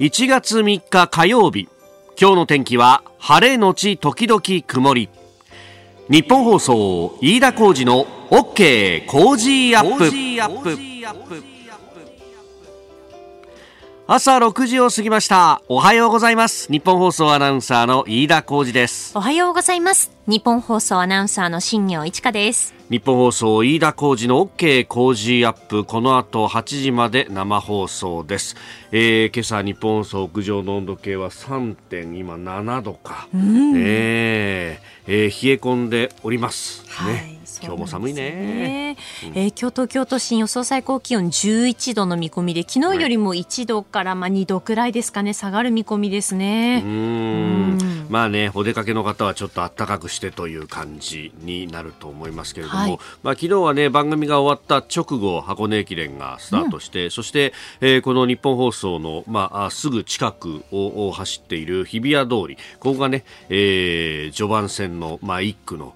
1月3日火曜日。今日の天気は晴れのち時々曇り。ニッポン放送飯田浩司の OK Cozy up。朝6時を過ぎました。おはようございます。ニッポン放送アナウンサーの飯田浩司です。おはようございます。ニッポン放送アナウンサーの新行市佳です。ニッポン放送飯田浩司の OK Cozy up。この後8時まで生放送です、えー、今朝日本放送屋上の温度計は 3. 点。今7度か、うん、え。ー、えー、冷え込んでおります、はい、ね今日も寒いね。ね、うん、えー、京都京都市予想最高気温11度の見込みで昨日よりも1度からまあ2度くらいですかね下がる見込みですね。うん。まあねお出かけの方はちょっと暖かくしてという感じになると思いますけれども、はい、まあ昨日はね番組が終わった直後箱根駅伝がスタートして、うん、そして、えー、この日本放送のまあすぐ近くを走っている日比谷通りここがね、えー、序盤戦のまあ1区の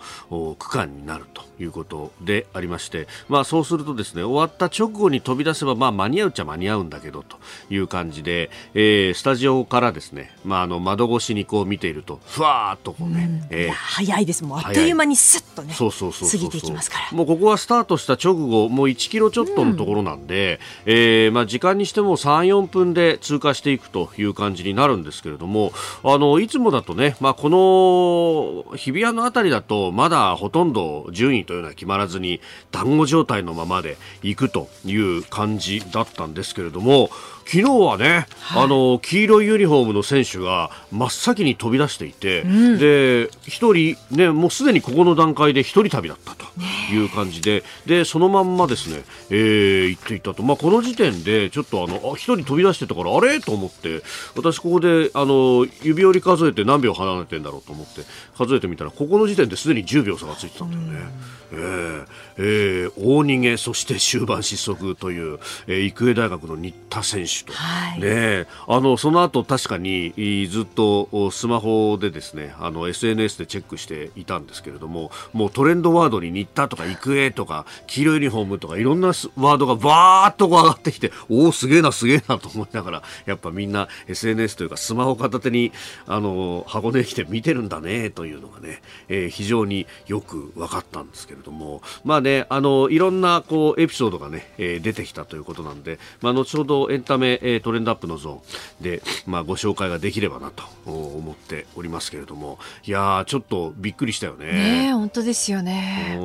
区間になるということでありまして、まあ、そうするとですね終わった直後に飛び出せば、まあ、間に合うっちゃ間に合うんだけどという感じで、えー、スタジオからですね、まあ、あの窓越しにこう見ているとふわーっとこうね、うん、えー、早いですもうあっという間にすっとねそうそうそう過ぎていきますから。もうここはスタートした直後もう1キロちょっとのところなんで、うん、えー、まあ、時間にしても3、4分で通過していくという感じになるんですけれどもあのいつもだとね、まあ、この日比谷のあたりだとまだほとんど順位というのは決まらずに団子状態のままで行くという感じだったんですけれども昨日はね、はい、あの黄色いユニフォームの選手が真っ先に飛び出していて、うん、で1人、ね、もうすでにここの段階で1人旅だったという感じで、でそのまんまですね、えー、行っていたと、まあ、この時点でちょっとあのあ1人飛び出してたからあれ？と思って私、ここであの指折り数えて何秒離れてんだろうと思って数えてみたらここの時点ですでに10秒差がついてたんだよね。えーえー、大逃げそして終盤失速という、えー、育英大学の新田選手手と、はい、ね、あのその後確かにずっとスマホでですねあの SNS でチェックしていたんですけれどももうトレンドワードに新田とか育英とか黄色いユニフォームとかいろんなワードがバーっと上がってきておおすげえなすげえなと思いながらやっぱみんな SNS というかスマホ片手にあの箱根駅伝見てるんだねというのがね、えー、非常によく分かったんですけれどもまあねあのいろんなこうエピソードがね、えー、出てきたということなんで、まあ、後ほどエンタメめ、えー、トレンドアップのゾーンで、まあ、ご紹介ができればなと思っておりますけれども。いやちょっとびっくりしたよね。ね本当ですよね、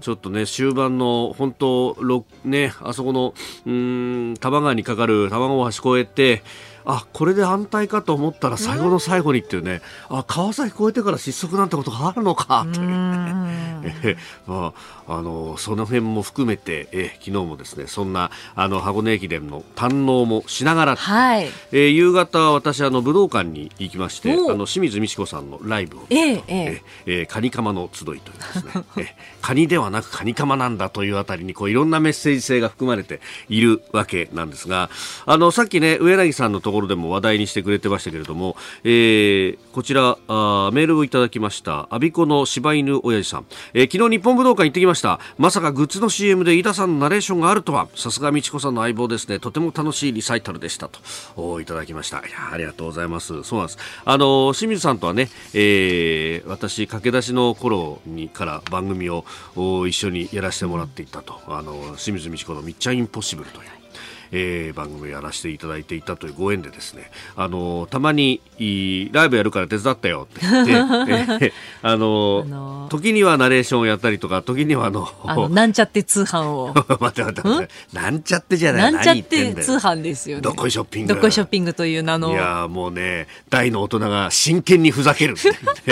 ちょっとね終盤の本当ねあそこのうん多摩川にかかる多摩川橋越えてあこれで安泰かと思ったら最後の最後にっていうね、あ川崎越えてから失速なんてことがあるのかというね、まあ、あのその辺も含めて、え昨日もですねそんなあの箱根駅伝の堪能もしながら、はい、え夕方私あの武道館に行きましてあの清水美智子さんのライブを、えー、ええ。ー、カニカマの集いというですね、えカニではなくカニカマなんだというあたりにこういろんなメッセージ性が含まれているわけなんですがあのさっきね上柳さんのところころでも話題にしてくれてましたけれども、えー、こちらあメールをいただきましたアビコの柴犬親父さん、えー、昨日日本武道館行ってきました。まさかグッズの CM で飯田さんのナレーションがあるとは。さすが美智子さんの相棒ですね。とても楽しいリサイタルでした。とおいただきました。いやありがとうございます。そうなんです。あの清水さんとはね、えー、私駆け出しの頃にから番組を一緒にやらせてもらっていたと。あの清水美智子の「みっちゃインポッシブル」という。えー、番組をやらせていただいていたというご縁でですね、あのたまにライブやるから手伝ったよって言って、えー、あの、あのー、時にはナレーションをやったりとか時にはあのあのなんちゃって通販を。待って待って待ってなんちゃってじゃないなんちゃって通販ですよね。どこいショッピング。どこいショッピングという名の。いやもうね大の大人が真剣にふざける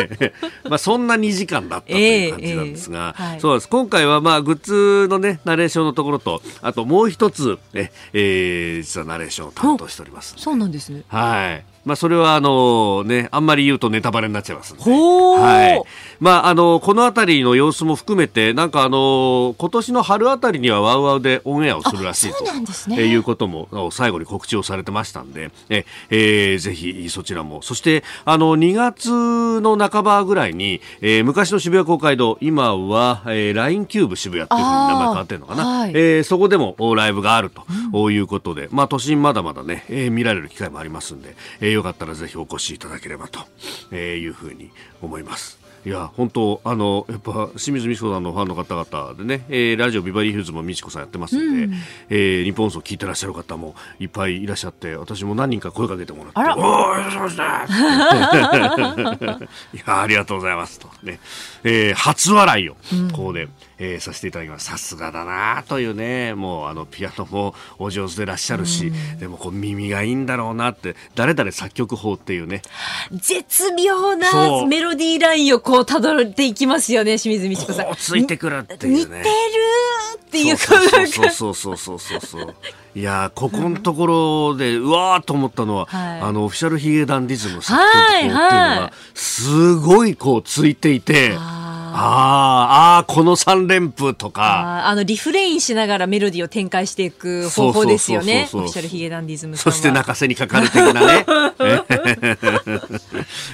まあそんな2時間だったという感じなんですが、えーえーはい、そうです。今回はまあグッズのねナレーションのところとあともう一つええー、実はナレーションを担当しておりますそうなんですね。はいまあ、それはあのね、あんまり言うとネタバレになっちゃいますはい。まあ、あの、この辺りの様子も含めて、なんかあの、今年の春あたりにはワウワウでオンエアをするらしいと、ね、えいうことも最後に告知をされてましたんで、え、えー、ぜひそちらも。そして、あの、2月の半ばぐらいに、えー、昔の渋谷公会堂、今は、えー、ラインキューブ渋谷っていうふうに名前変わってるのかな。はい、えー、そこでもライブがあるということで、まあ、都心まだまだね、えー、見られる機会もありますんで、えー、よかったらぜひお越しいただければと、えー、いうふうに思います。いや本当あのやっぱ清水美智子さんのファンの方々でね、えー、ラジオビバリーヒルズも美智子さんやってますんで、うん、えー、日本放送聞いてらっしゃる方もいっぱいいらっしゃって私も何人か声かけてもらって「おおよろしく いやありがとうございますと。ね、えー、初笑いをここで、うん、えー、させていただきます。さすがだなというねもうあのピアノもお上手でらっしゃるし、うん、でもこう耳がいいんだろうなって誰々作曲法っていうね。絶妙なメロディーラインをこうこう辿っていきますよね清水美智子さん。ついてくるっていうね。似てるっていうそうそうそうそうそうそういやここのところで、うわーと思ったのは、はい、あのオフィシャルヒゲダンディズムの作曲法っていうのが、すごいこうついていて。ああ、この三連符とか。あの、リフレインしながらメロディーを展開していく方法ですよね。オフィシャルヒゲダンディズムそして泣かせにかかる的なね。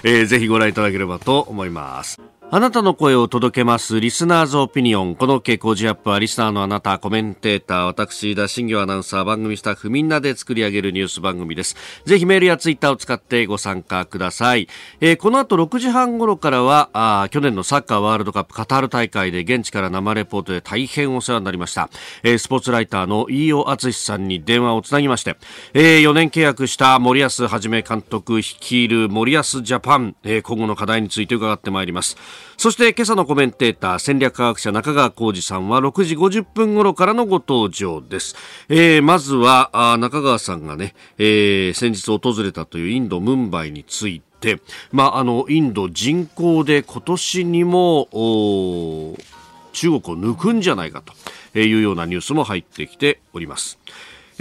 えー、ぜひご覧いただければと思います。あなたの声を届けます。リスナーズオピニオン。この傾向ジアップは、リスナーのあなた、コメンテーター、私、田新業アナウンサー、番組スタッフ、みんなで作り上げるニュース番組です。ぜひメールやツイッターを使ってご参加ください。えー、この後6時半頃からは、あ去年のサッカーワールドカップカタール大会で現地から生レポートで大変お世話になりました。えー、スポーツライターの飯尾敦さんに電話をつなぎまして、えー、4年契約した森保一監督率いる森保ジャパン、えー、今後の課題について伺ってまいります。そして今朝のコメンテーター戦略科学者中川浩二さんは6時50分頃からのご登場です、えー、まずは中川さんがね、えー、先日訪れたというインドムンバイについてまあ、あのインド人口で今年にも中国を抜くんじゃないかというようなニュースも入ってきております。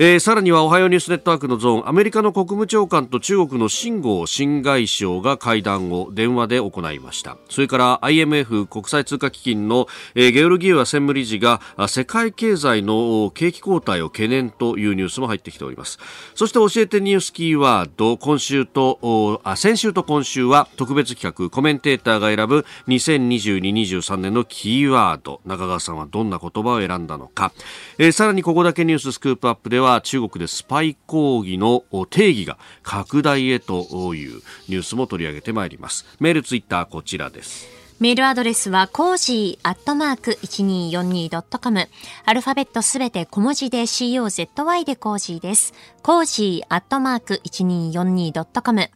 えー、さらにはおはようニュースネットワークのゾーンアメリカの国務長官と中国の秦剛新外相が会談を電話で行いました。それから IMF 国際通貨基金の、えー、ゲオルギエワ専務理事が世界経済の景気後退を懸念というニュースも入ってきております。そして教えてニュースキーワード今週とあ先週と今週は特別企画コメンテーターが選ぶ2022-23年のキーワード。中川さんはどんな言葉を選んだのか、えー、さらにここだけニューススクープアップではは中国でスパイ講義の定義が拡大へというニュースも取り上げてまいりますメールツイッターこちらですメールアドレスは、 cozy アットマーク 1242.com。アルファベットすべて小文字で COZY で cozy です。 cozy アットマーク 1242.com。フ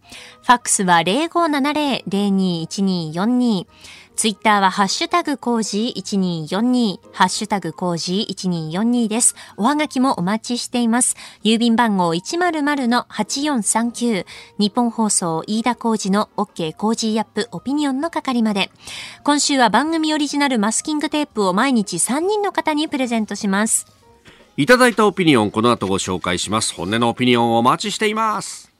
ァックスは0570-021242。ツイッターはハッシュタグ cozy1242、ハッシュタグ cozy1242です。おはがきもお待ちしています。郵便番号100-8439、日本放送飯田コージの OK コージアップオピニオンの係まで。今週は番組オリジナルマスキングテープを毎日3人の方にプレゼントします。いただいたオピニオン、この後ご紹介します。本音のオピニオンをお待ちしています。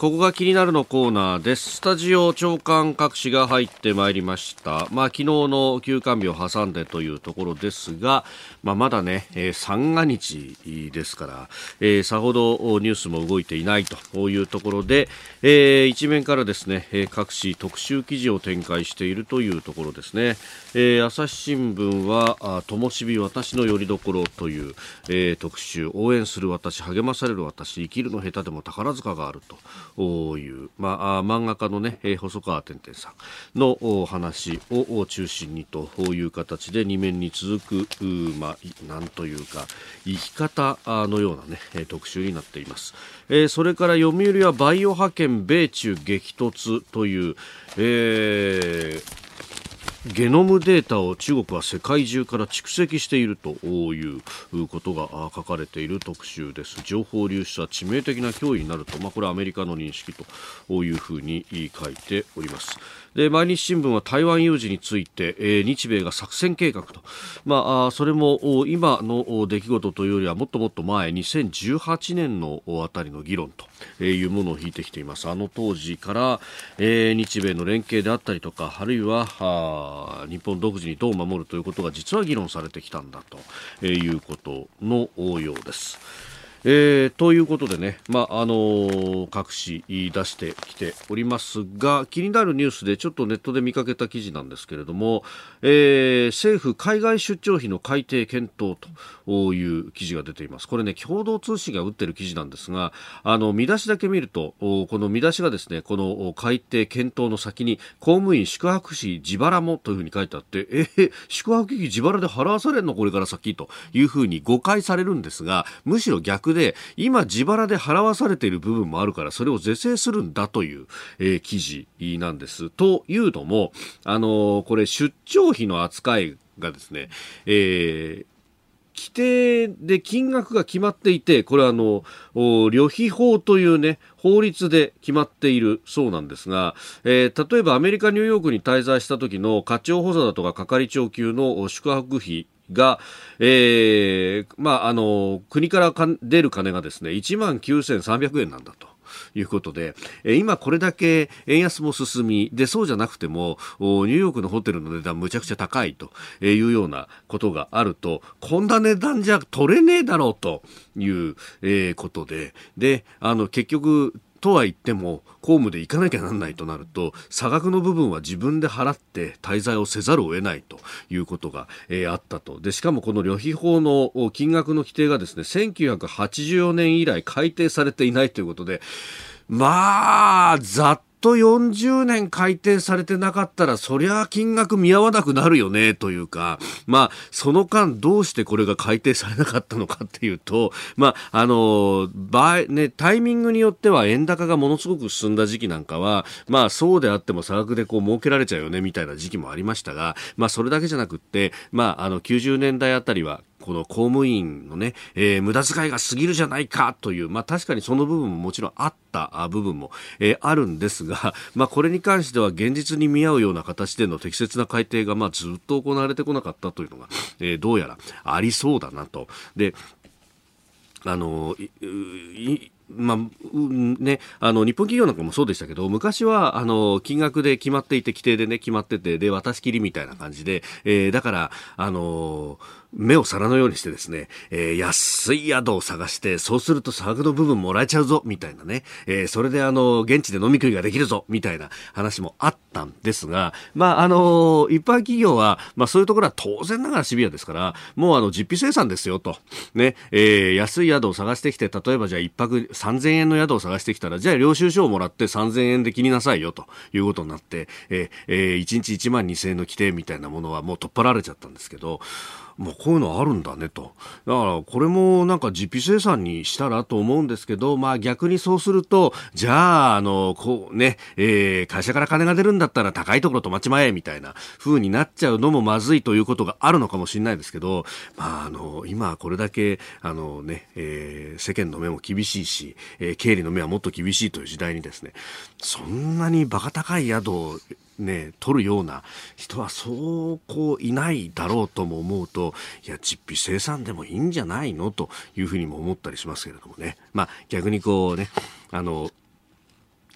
ここが気になるのコーナーです。スタジオ長官各紙が入ってまいりました。まあ昨日の休館日を挟んでというところですが、まあまだね、えー、三が日ですから、えー、さほどニュースも動いていないというところで、えー、一面からですね、各紙特集記事を展開しているというところですね。えー、朝日新聞は、ともしび私の拠り所という、えー、特集、応援する私、励まされる私、生きるの下手でも宝塚があると。いう、まあ、漫画家のね、細川てんてんさんの話を中心にという形で2面に続く、まあ、なんというか生き方のようなね特集になっています。えー、それから読売はバイオ派遣米中激突という、えーゲノムデータを中国は世界中から蓄積しているということが書かれている特集です。情報流出は致命的な脅威になると、まあ、これはアメリカの認識というふうに書いております。で毎日新聞は台湾有事について、えー、日米が作戦計画と、まあ、それも今の出来事というよりはもっともっと前2018年のあたりの議論というものを引いてきていますあの当時から、えー、日米の連携であったりとかあるいは日本独自にどう守るということが実は議論されてきたんだということのようです。えー、ということでね、まああのー、各紙出してきておりますが気になるニュースでちょっとネットで見かけた記事なんですけれども、えー、政府海外出張費の改定検討という記事が出ています。これね共同通信が打ってる記事なんですがあの見出しだけ見るとこの見出しがですねこの改定検討の先に公務員宿泊費自腹もというふうに書いてあってえー、宿泊費自腹で払わされるのこれから先というふうに誤解されるんですがむしろ逆で今自腹で払わされている部分もあるからそれを是正するんだという、えー、記事なんです。というのも、あのー、これ出張費の扱いがですね、えー、規定で金額が決まっていて、これはあの、旅費法というね、法律で決まっているそうなんですが、えー、例えばアメリカ、ニューヨークに滞在した時の課長補佐だとか係長級の宿泊費が、えー、まあ、あの、国から出る金がですね、1万9300円なんだと。いうことで、え今これだけ円安も進み、で、そうじゃなくても、ニューヨークのホテルの値段むちゃくちゃ高いというようなことがあると、こんな値段じゃ取れねえだろうという、えことで、で、あの、結局、とは言っても公務で行かなきゃなんないとなると差額の部分は自分で払って滞在をせざるを得ないということが、えー、あったと。でしかもこの旅費法の金額の規定がですね1984年以来改定されていないということでまあざっと40年改定されてなかったら、そりゃ金額見合わなくなるよね、というか、まあ、その間どうしてこれが改定されなかったのかっていうと、まあ、あの、場合、ね、タイミングによっては円高がものすごく進んだ時期なんかは、まあ、そうであっても差額でこう儲けられちゃうよね、みたいな時期もありましたが、まあ、それだけじゃなくって、まあ、あの、90年代あたりは、この公務員のね、えー、無駄遣いが過ぎるじゃないかという、まあ確かにその部分ももちろんあった部分も、えー、あるんですが、まあこれに関しては現実に見合うような形での適切な改定がまあずっと行われてこなかったというのが、えー、どうやらありそうだなと。で、あの、まあ、ね、あの、日本企業なんかもそうでしたけど、昔は、あの、金額で決まっていて、規定でね、決まってて、で、渡し切りみたいな感じで、えー、だから、あの目を皿のようにしてですね、えー、安い宿を探して、そうすると差額の部分もらえちゃうぞ、みたいなね、えー、それであの、現地で飲み食いができるぞ、みたいな話もあったんですが、まあ、あの一般企業は、まあ、そういうところは当然ながらシビアですから、もうあの、実費生産ですよ、と。ね、えー、安い宿を探してきて、例えばじゃあ一泊3000円の宿を探してきたら、じゃあ領収書をもらって3000円で切りなさいよ、と。いうことになって、えー、えー、1日1万2000円の規定みたいなものはもう取っ払われちゃったんですけど、もうこういうのあるんだねと。だからこれもなんか実費生産にしたらと思うんですけど、まあ逆にそうすると、じゃあ、あの、こうね、えー、会社から金が出るんだったら高いところ泊まちまえみたいな風になっちゃうのもまずいということがあるのかもしれないですけど、まああの、今これだけ、あのね、えー、世間の目も厳しいし、えー、経理の目はもっと厳しいという時代にですね、そんなにバカ高い宿をね、取るような人はそうこういないだろうとも思うと、いや、実費生産でもいいんじゃないの？というふうにも思ったりしますけれどもね。まあ逆にこうね、あの、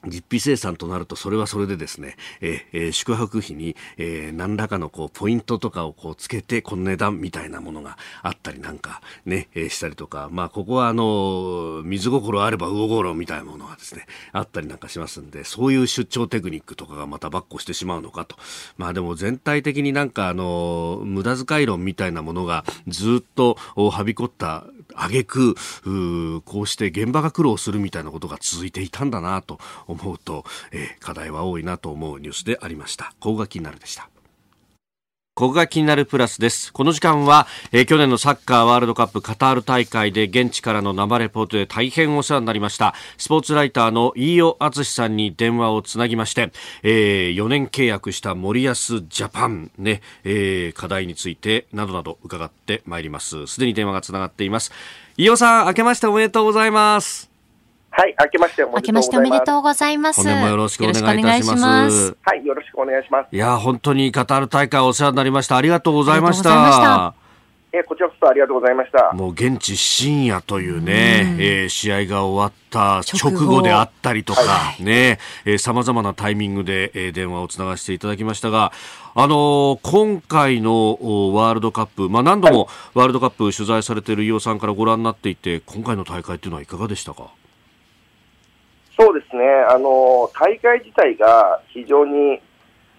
実費生産となるとそれはそれでですね、えー、宿泊費に、えー、何らかのこうポイントとかをこうつけてこの値段みたいなものがあったりなんかね、えー、したりとか、まあここはあの、水心あれば魚心みたいなものがですね、あったりなんかしますんで、そういう出張テクニックとかがまたばっこしてしまうのかと。まあでも全体的になんかあの、無駄遣い論みたいなものがずっとはびこった挙句こうして現場が苦労するみたいなことが続いていたんだなと思うと、えー、課題は多いなと思うニュースでありました。ここが気になるでした。ここが気になるプラスです。この時間は、えー、去年のサッカーワールドカップカタール大会で現地からの生レポートで大変お世話になりました。スポーツライターの飯尾敦さんに電話をつなぎまして、えー、4年契約した森保ジャパンね、えー、課題についてなどなど伺ってまいります。すでに電話がつながっています。飯尾さん、明けましておめでとうございます。はい、明けましておめでとうございます。明けましておめでとうございます。本年もよろしくお願いいたします。はい、よろしくお願いします。いや、本当にカタール大会お世話になりました。ありがとうございました。えこちらこそありがとうございました。もう現地深夜というね、うえー、試合が終わった直後であったりとか、はい、ね、えー、様々なタイミングで、えー、電話をつながせていただきましたが、あのー、今回のワールドカップ、まあ何度もワールドカップ取材されている飯尾さんからご覧になっていて、今回の大会っていうのはいかがでしたか？そうですね、あの大会自体が非常に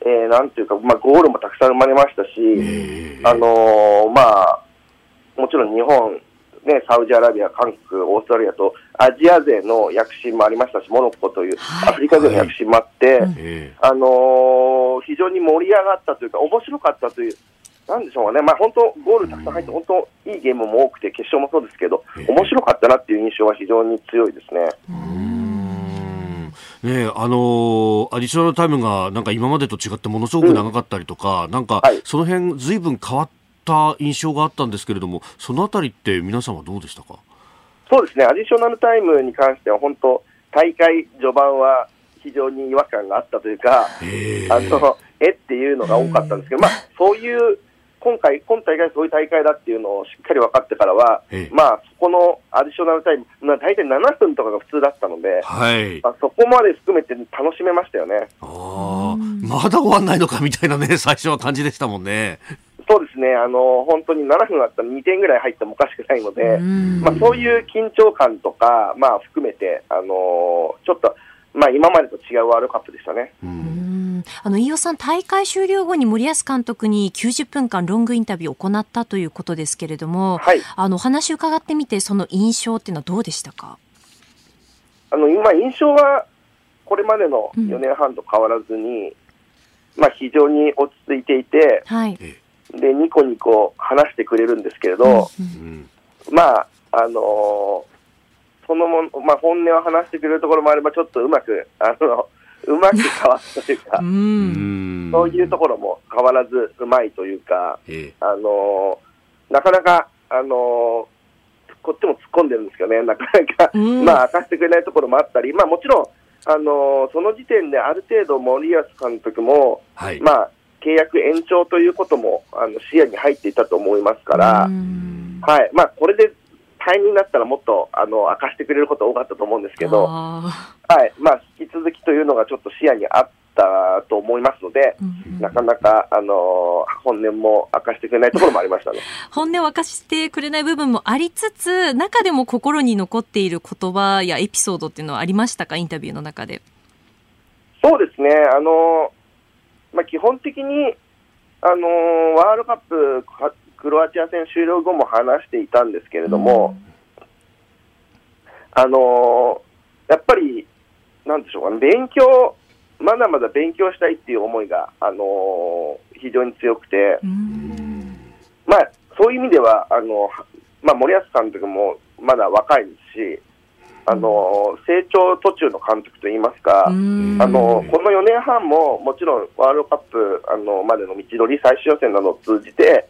えー、なんていうか、まあ、ゴールもたくさん生まれましたし、あのー、まあ、もちろん日本、ね、サウジアラビア、韓国、オーストラリアとアジア勢の躍進もありましたし、モロッコというアフリカ勢の躍進もあって、はい、あのー、非常に盛り上がったというか、面白かったという、なんでしょうかね、まあ、本当、ゴールたくさん入って、本当、いいゲームも多くて、決勝もそうですけど、面白かったなっていう印象は非常に強いですね。ねあのー、アディショナルタイムがなんか今までと違ってものすごく長かったりとか、うん、なんかその辺ずいぶん変わった印象があったんですけれども、そのあたりって皆さんはどうでしたか？そうですね、アディショナルタイムに関しては本当、大会序盤は非常に違和感があったというか、あのえっていうのが多かったんですけど、まあ、そういう今回、今大会そういう大会だっていうのをしっかり分かってからは、まあ、そこのアディショナルタイム、まあ、大体7分とかが普通だったので、はい。まあ、そこまで含めて楽しめましたよね。あまだ終わんないのかみたいなね、最初は感じでしたもんね。そうですね、あの本当に7分あったら2点ぐらい入ってもおかしくないので、まあ、そういう緊張感とか、まあ、含めて、あのちょっと、まあ、今までと違うワールドカップでしたね。うん。あの飯尾さん、大会終了後に森保監督に90分間ロングインタビューを行ったということですけれども、はい、あの話を伺ってみて、その印象っていうのはどうでしたか？あの今、印象はこれまでの4年半と変わらずに、うん、まあ、非常に落ち着いていて、はい、でニコニコ話してくれるんですけれど、うん、まああのーそのも、まあ、本音を話してくれるところもあれば、ちょっとうまく、あの、うまく変わったというか、そういうところも変わらずうまいというか、あのなかなか、あのこっちも突っ込んでるんですけどね、なかなか、まあ、明かしてくれないところもあったり、まあ、もちろん、あのその時点である程度、森保監督も、はい、まあ、契約延長ということもあの視野に入っていたと思いますから、はい。まあ、これで退任になったらもっとあの明かしてくれること多かったと思うんですけど、はい。まあ、引き続きというのがちょっと視野にあったと思いますので、うん、なかなかあの本音も明かしてくれないところもありましたね。本音を明かしてくれない部分もありつつ、中でも心に残っている言葉やエピソードっていうのはありましたか、インタビューの中で。そうですね、あのまあ、基本的にあのワールドカップクロアチア戦終了後も話していたんですけれども、うん、あのやっぱり、なんでしょうかね、勉強、まだまだ勉強したいっていう思いが、あの非常に強くて、うん、まあ、そういう意味では、あのまあ、森保監督もまだ若いですし、あの成長途中の監督といいますか、あのこの4年半ももちろんワールドカップあのまでの道のり、最終予選などを通じて、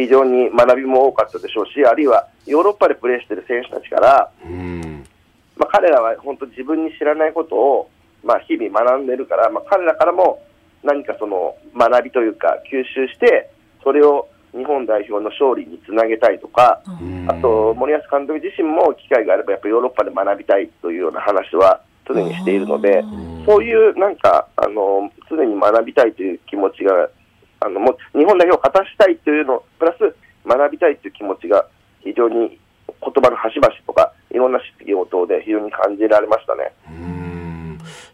非常に学びも多かったでしょうし、あるいはヨーロッパでプレーしている選手たちから、まあ、彼らは本当自分に知らないことを、まあ、日々学んでるから、まあ、彼らからも何かその学びというか吸収して、それを日本代表の勝利につなげたいとか、あと森保監督自身も機会があればやっぱヨーロッパで学びたいというような話は常にしているので、そういうなんかあの常に学びたいという気持ちがあのも日本代表を勝たしたいというのプラス学びたいという気持ちが非常に言葉の端々とかいろんな質疑応答で非常に感じられましたね。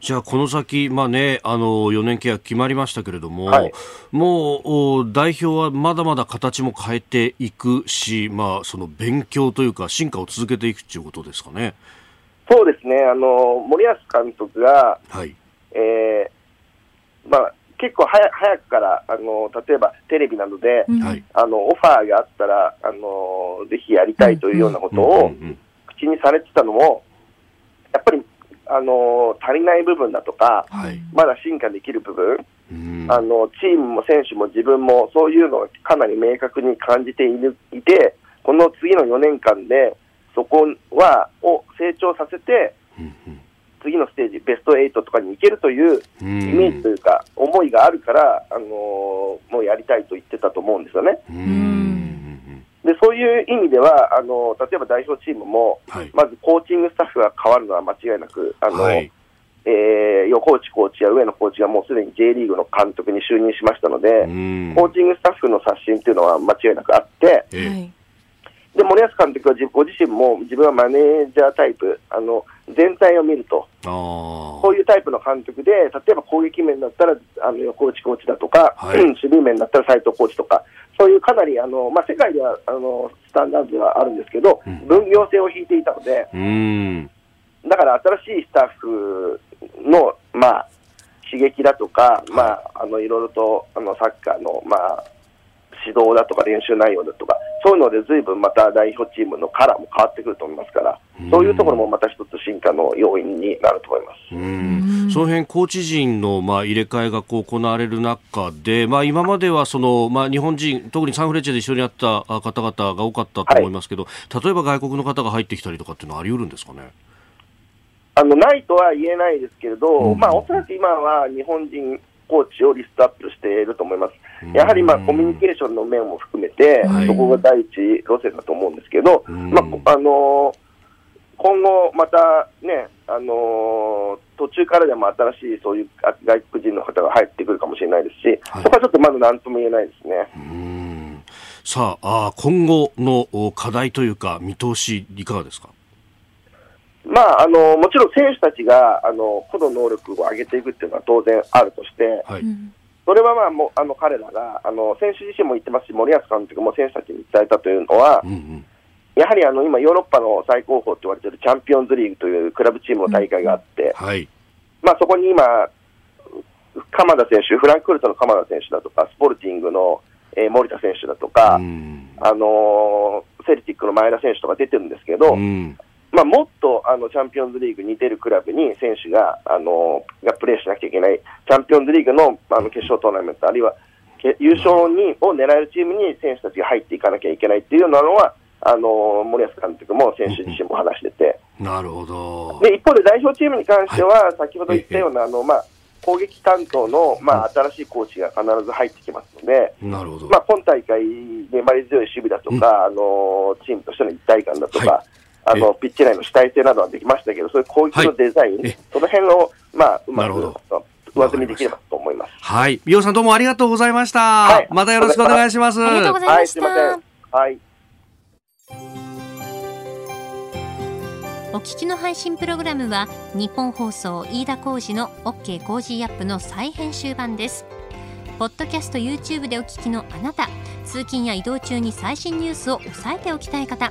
じゃあ、この先、まあね、あの4年契約決まりましたけれども、はい、もう代表はまだまだ形も変えていくし、まあ、その勉強というか、進化を続けていくということですかね。そうですね、あの森保監督が、はいえーまあ、結構早早くからあの例えばテレビなどで、うん、あのオファーがあったらあのぜひやりたいというようなことを口にされてたのもやっぱりあの足りない部分だとか、はい、まだ進化できる部分、うん、あのチームも選手も自分もそういうのをかなり明確に感じていてこの次の4年間でそこはを成長させて、うんうん次のステージ、ベスト8とかに行けるというイメージというか、思いがあるから、あのー、もうやりたいと言ってたと思うんですよね。でそういう意味ではあの、例えば代表チームも、はい。まずコーチングスタッフが変わるのは間違いなく、あのはい。えー横内コーチや上野コーチがもうすでに J リーグの監督に就任しましたので、うん。コーチングスタッフの刷新というのは間違いなくあって。で森保監督は自ご自身も自分はマネージャータイプ、あの全体を見ると。こういうタイプの監督で、例えば攻撃面だったらあの横内コーチだとか、はい。守備面だったら斉藤コーチとか、そういうかなりあの、まあ、世界ではあのスタンダードではあるんですけど、うん。分業制を引いていたので、うん。だから新しいスタッフの、まあ、刺激だとか、まあ、あのいろいろとあのサッカーの、まあ、指導だとか練習内容だとか、そういうので随分また代表チームのカラーも変わってくると思いますから、そういうところもまた一つ進化の要因になると思います。うんその辺コーチ陣のまあ入れ替えがこう行われる中で、まあ、今まではその、まあ、日本人、特にサンフレッチェで一緒にやったあ方々が多かったと思いますけど、例えば外国の方が入ってきたりとかっていうのはあり得るんですかね？あのないとは言えないですけれど、うんまあ、おそらく今は日本人コーチをリストアップしていると思いますうん。やはりまあコミュニケーションの面も含めて、はいそこが第一路線だと思うんですけど、うんまああのー今後またね、あのー途中からでも新しいそういうあ外国人の方が入ってくるかもしれないですし、はいそこはちょっとまだ何とも言えないですね。うんさああ今後のお課題というか見通しいかがですか？まあ、あのもちろん選手たちがあの個の能力を上げていくっていうのは当然あるとして、はい。うんそれはまあもうあの彼らがあの選手自身も言ってますし、森保監督も選手たちに伝えたというのはう、んうん。やはりあの今、ヨーロッパの最高峰と言われているチャンピオンズリーグというクラブチームの大会があって、はい。まあ、そこに今、鎌田選手、フランクフルトの鎌田選手だとか、スポルティングの、えー森田選手だとか、うん。あのーセルティックの前田選手とか出てるんですけど、うんまあ、もっとあのチャンピオンズリーグに出るクラブに選手が、あのがプレーしなきゃいけない、チャンピオンズリーグのあの決勝トーナメント、あるいはけ優勝にを狙えるチームに選手たちが入っていかなきゃいけないっていうようなのは、あの森保監督も選手自身も話してて、なるほど。で一方で代表チームに関しては、先ほど言ったような、あのまあ、攻撃担当の、まあ、新しいコーチが必ず入ってきますので、なるほど。まあ、今大会、粘り強い守備だとか、あのチームとしての一体感だとか、はいあのピッチ内の主体性などはできましたけど、そういう攻撃のデザイン、はいえその辺を、まあ、うまなるほどく上積みできればと思います。はい。美容さんどうもありがとうございました。はいまたよろしくお願いします。ありがとうございはい、ました。すいません。はい。お聞きの配信プログラムは日本放送飯田浩司の OK コージーアップの再編集版ですポッドキャスト YouTube でお聞きのあなた通勤や移動中に最新ニュースを押さえておきたい方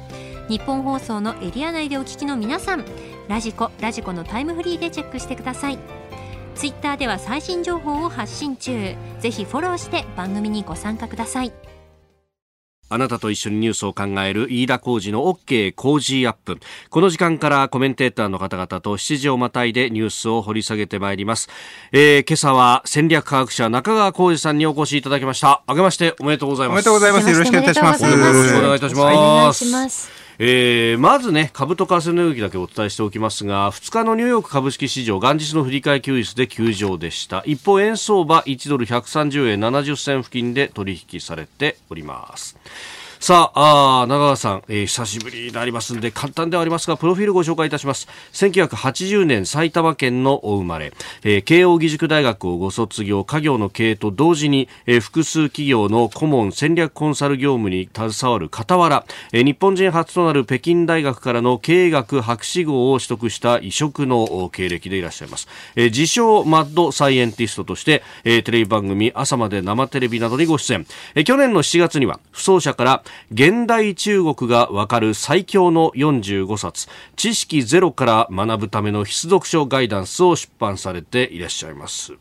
日本放送のエリア内でお聞きの皆さんラジコラジコのタイムフリーでチェックしてくださいツイッターでは最新情報を発信中ぜひフォローして番組にご参加くださいあなたと一緒にニュースを考える飯田浩二の OK 工事アップ。この時間からコメンテーターの方々と7時をまたいでニュースを掘り下げてまいります。えー、今朝は戦略科学者中川浩二さんにお越しいただきました。あけましておめでとうございます。おめでとうございます。よろしくお願いいたします。おめでとうございますよろしくお願いいたします。ますえーまずね、株と為替の動きだけお伝えしておきますが、2日のニューヨーク株式市場、元日の振り替え休日で休場でした。一方、円相場1ドル130円70銭付近で取引されております。さあ、あー中川さん、えー久しぶりになりますんで、簡単ではありますが、プロフィールご紹介いたします。1980年埼玉県のお生まれ、えー慶応義塾大学をご卒業、家業の経営と同時に、えー複数企業の顧問戦略コンサル業務に携わる傍ら、えー日本人初となる北京大学からの経営学博士号を取得した異色の経歴でいらっしゃいます。えー自称マッドサイエンティストとして、えーテレビ番組朝まで生テレビなどにご出演。えー去年の7月には、不走者から現代中国がわかる最強の45冊、知識ゼロから学ぶための必読書ガイダンスを出版されていらっしゃいます。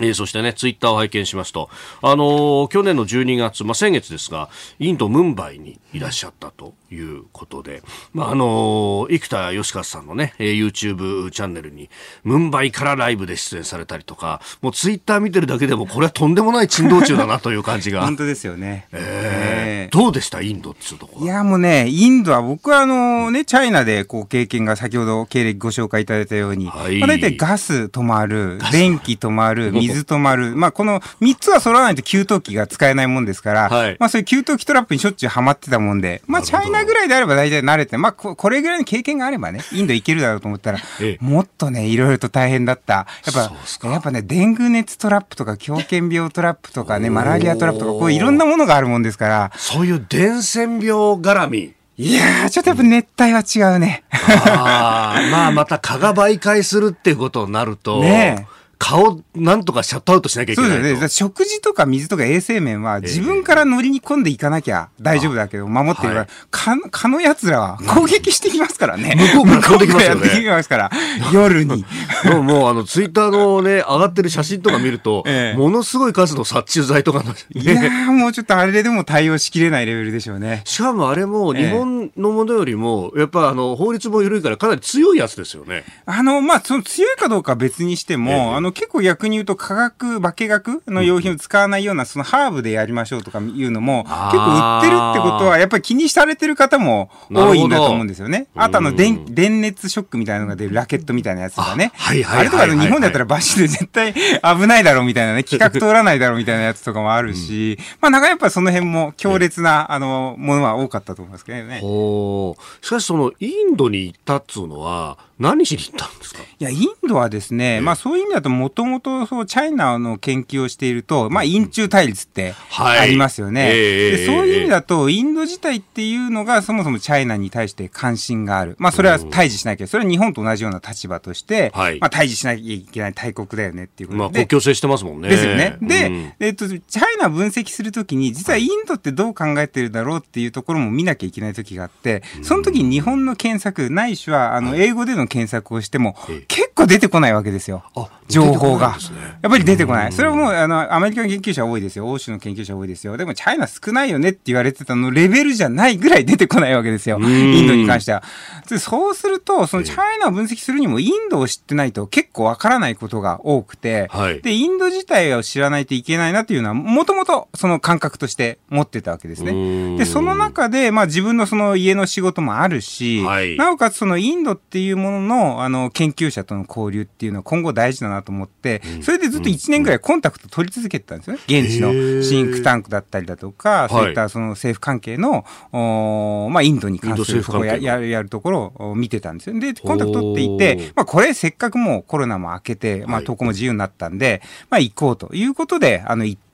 えー、そしてね、ツイッターを拝見しますと、あのー、去年の12月、まあ、先月ですが、インド・ムンバイにいらっしゃったということで、まあ、あのー、生田義和さんのね、えー、YouTube チャンネルに、ムンバイからライブで出演されたりとか、もうツイッター見てるだけでも、これはとんでもない珍道中だなという感じが。本当ですよね。えー、どうでした？インドっていうところいや、もうね、インドは僕はあのね、チャイナでこう経験が先ほど経歴ご紹介いただいたように、はい、まあ、大体ガス止まる、電気止まる、水 止まる、まあ、この3つは揃わないと給湯器が使えないもんですから、はい、まあ、そういう給湯器トラップにしょっちゅうはまってたもんで、まあ、チャイナぐらいであれば大体慣れて、まあ、これぐらいの経験があればね、インド行けるだろうと思ったら、もっとね、いろいろと大変だった。やっぱ、やっぱね、デング熱トラップとか、狂犬病トラップとかね、マラリアトラップとか、こういろんなものがあるもんですから。そういう伝染病絡み。いやー、ちょっとやっぱ熱帯は違うね。あまあ、また蚊が媒介するっていうことになると。ねえ。顔、なんとかシャットアウトしなきゃいけないそうですね。食事とか水とか衛生面は自分から取り込んでいかなきゃ大丈夫だけど、守ってるから、蚊、蚊の奴らは攻撃してきますからね。向こうからてきますよね。やってきますから、夜に。もう、もうあの、ツイッターのね、上がってる写真とか見ると、ええ、ものすごい数の殺虫剤とか、ね、いやー、もうちょっとあれでも対応しきれないレベルでしょうね。しかもあれも、日本のものよりも、やっぱあの、法律も緩いからかなり強いやつですよね。あの、まあ、その強いかどうかは別にしても、あの、結構逆に言うと化学、化学の用品を使わないような、そのハーブでやりましょうとかいうのも、結構売ってるってことは、やっぱり気にされてる方も多いんだと思うんですよね。あとあの、電、電熱ショックみたいなのが出るラケットみたいなやつとかね。はいはいあれとか日本だったらバシで絶対危ないだろうみたいなね、企画通らないだろうみたいなやつとかもあるし、まあなんかやっぱその辺も強烈な、あの、ものは多かったと思いますけどね。しかしその、インドに行ったっつうのは、何しに行ったんですか？いや、インドはですね、まあそういう意味だと、もともとそう、チャイナの研究をしていると、まあ、陰中対立ってありますよね、はいで。そういう意味だと、インド自体っていうのが、そもそもチャイナに対して関心がある。まあ、それは対峙しなきゃ、それは日本と同じような立場として、はい、まあ、対峙しなきゃいけない大国だよねっていうことで。まあ、国境性してますもんね。ですよね。で、うん、えっと、チャイナ分析するときに、実はインドってどう考えてるだろうっていうところも見なきゃいけないときがあって、その時に日本の検索、ないしは、あの、英語での検索をしても、結構出てこないわけですよ。情報が。やっぱり出てこない。それはもう、あの、アメリカの研究者多いですよ。欧州の研究者多いですよ。でも、チャイナ少ないよねって言われてたのレベルじゃないぐらい出てこないわけですよ。インドに関しては。でそうすると、そのチャイナを分析するにも、インドを知ってないと結構わからないことが多くて、はい、で、インド自体を知らないといけないなっていうのは、もともとその感覚として持ってたわけですね。で、その中で、まあ自分のその家の仕事もあるし、はい、なおかつそのインドっていうものの、あの、研究者との交流っていうのは今後大事だなと思って、それでずっと1年ぐらいコンタクト取り続けてたんですよね。現地のシンクタンクだったりだとか、そういったその政府関係の、おまあ、インドに関するそこややるやるところを見てたんですよ。で、コンタクト取っていて、まあ、これせっかくもうコロナも明けて、まあ、投稿も自由になったんで、まあ、行こうということで、あの、行って、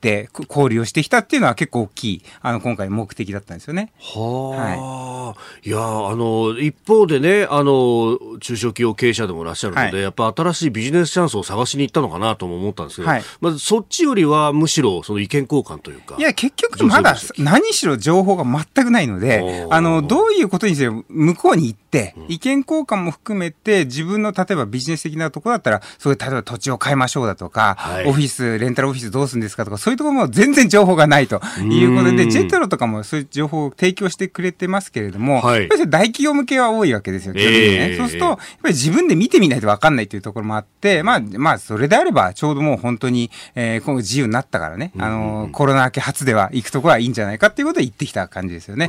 交流をしてきたっていうのは結構大きい、あの、今回目的だったんですよね。はあ。い、いや、あの、一方でね、あの、中小企業経営者でもいらっしゃるので、はい、やっぱ新しいビジネスチャンスを探しに行ったのかなとも思ったんですけど、はい、まずそっちよりはむしろその意見交換というか。いや、結局まだ何しろ情報が全くないので、あの、どういうことにせよ向こうに行って、意見交換も含めて自分の例えばビジネス的なところだったら、そういう例えば土地を変えましょうだとか、はい、オフィス、レンタルオフィスどうするんですかとか、そういうところも全然情報がないということで、ジェトロとかもそういう情報を提供してくれてますけれども、はい、大企業向けは多いわけですよ、基本的にね。えー、そうすると、ぱり自分で見てみないと分かんないというところもあって、まあ、まあ、それであれば、ちょうどもう本当に、えー、今後自由になったからね、あの、コロナ明け初では行くところはいいんじゃないかっていうことで行ってきた感じですよね。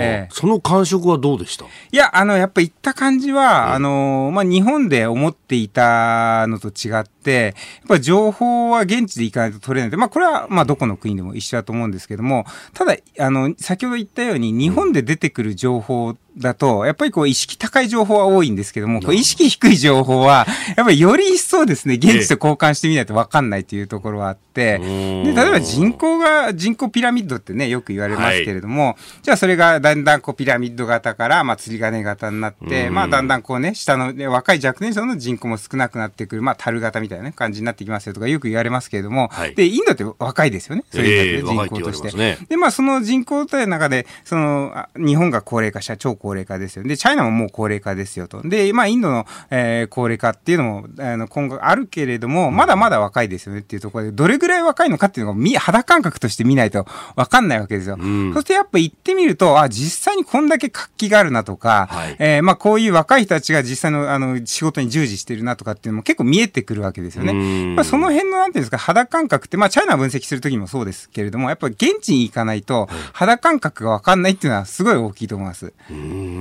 えー、その感触はどうでした？いや、あの、やっぱ行った感じは、あの、まあ、日本で思っていたのと違って、やっぱ情報は現地で行かないと取れないまあ、これは、まあ、どこの国でも一緒だと思うんですけども、ただ、あの、先ほど言ったように、日本で出てくる情報だと、やっぱりこう意識高い情報は多いんですけども、こう意識低い情報は、やっぱりより一層ですね、現地と交換してみないと分かんないというところはあって、で、例えば人口が、人口ピラミッドってね、よく言われますけれども、はい、じゃあそれがだんだんこうピラミッド型から、まあ釣り鐘型になって、まあだんだんこうね、下の、ね、若い若年層の人口も少なくなってくる、まあ樽型みたいな感じになってきますよとかよく言われますけれども、はい、で、インドって若いですよね、そういう人口として。で、まあその人口という中で、その、日本が高齢化した、超高高齢化ですよ。で、チャイナももう高齢化ですよと。で、まあ、インドの、えー、高齢化っていうのも、あの、今後あるけれども、まだまだ若いですよねっていうところで、どれぐらい若いのかっていうのが、肌感覚として見ないとわかんないわけですよ。うん、そしてやっぱ行ってみると、あ、実際にこんだけ活気があるなとか、はい、えー、まあ、こういう若い人たちが実際の、あの、仕事に従事してるなとかっていうのも結構見えてくるわけですよね。まあ、その辺の、なんていうんですか、肌感覚って、まあ、チャイナ分析するときもそうですけれども、やっぱり現地に行かないと、肌感覚がわかんないっていうのはすごい大きいと思います。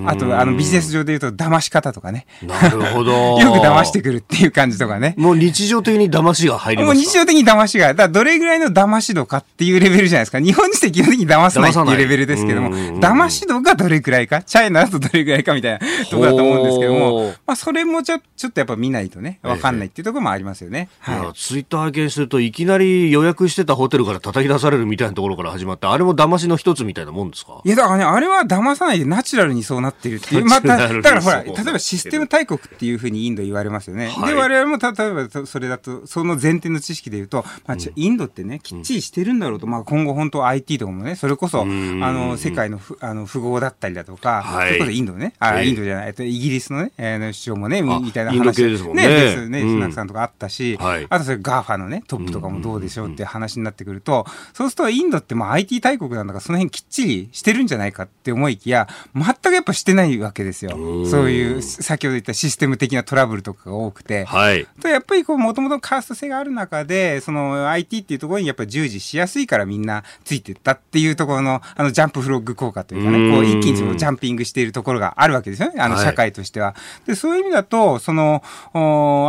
あと、あの、ビジネス上で言うと、騙し方とかね。なるほど。よく騙してくるっていう感じとかね。もう日常的に騙しが入りますもう日常的に騙しが、だどれぐらいの騙し度かっていうレベルじゃないですか。日本人って基本的に騙さないっていうレベルですけども、騙し度がどれぐらいか、チャイナだとどれぐらいかみたいなところだと思うんですけども、まあ、それもちょちょっとやっぱ見ないとね、わかんないっていうところもありますよね。はい。ツイッター拝見すると、いきなり予約してたホテルから叩き出されるみたいなところから始まって、あれも騙しの一つみたいなもんですか？いや、だからね、あれは騙さないでナチュラルにそうなってるっていう。また、だからほら、例えばシステム大国っていうふうにインド言われますよね。はい、で、我々も例えばそれだと、その前提の知識で言うと、まあ、インドってね、きっちりしてるんだろうと、まあ今後本当 IT とかもね、それこそ、あの、世界のふあの富豪だったりだとか、はい、それこそインドね、あ、インドじゃない、えっと、イギリスのね、えー、首相もね、みたいな話。ですもんね。ね、ですね、スナクさんとかあったし、はい、あとそれ GAFA のね、トップとかもどうでしょうって話になってくると、そうするとインドってまあ IT 大国なんだから、その辺きっちりしてるんじゃないかって思いきや、全くやっぱしてないわけですよ。そういう、先ほど言ったシステム的なトラブルとかが多くて。はい。と、やっぱりこう、もともとカースト制がある中で、その IT っていうところにやっぱり従事しやすいからみんなついてったっていうところの、あの、ジャンプフロッグ効果というかね、こう、一気にそのジャンピングしているところがあるわけですよね。あの、社会としては。はい、で、そういう意味だと、その、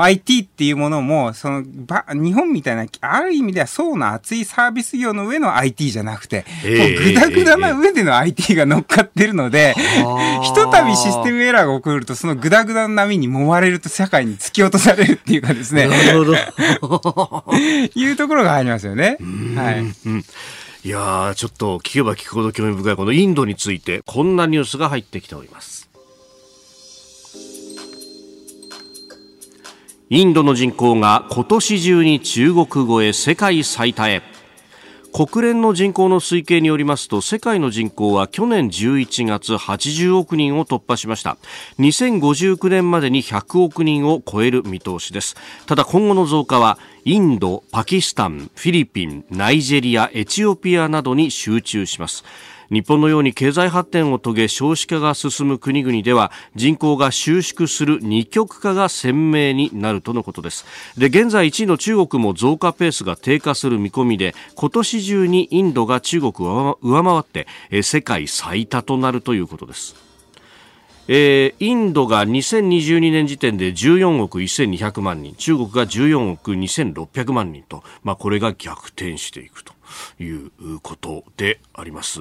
IT っていうものも、その、ば、日本みたいな、ある意味では層の厚いサービス業の上の IT じゃなくて、もうぐだぐだな上での IT が乗っかってるので、ひとたびシステムエラーが起こると、そのぐだぐだの波に揉まれると社会に突き落とされるっていうかですね。なるほど。いうところがありますよね。はい。いやちょっと聞けば聞くほど興味深いこのインドについてこんなニュースが入ってきております。インドの人口が今年中に中国超え世界最多へ。国連の人口の推計によりますと世界の人口は去年11月80億人を突破しました。2059年までに100億人を超える見通しです。ただ今後の増加はインド、パキスタン、フィリピン、ナイジェリア、エチオピアなどに集中します。日本のように経済発展を遂げ少子化が進む国々では人口が収縮する二極化が鮮明になるとのことですで現在1位の中国も増加ペースが低下する見込みで今年中にインドが中国を上回って世界最多となるということですえー、インドが2022年時点で14億1200万人中国が14億2600万人と、まあ、これが逆転していくと。いうことであります。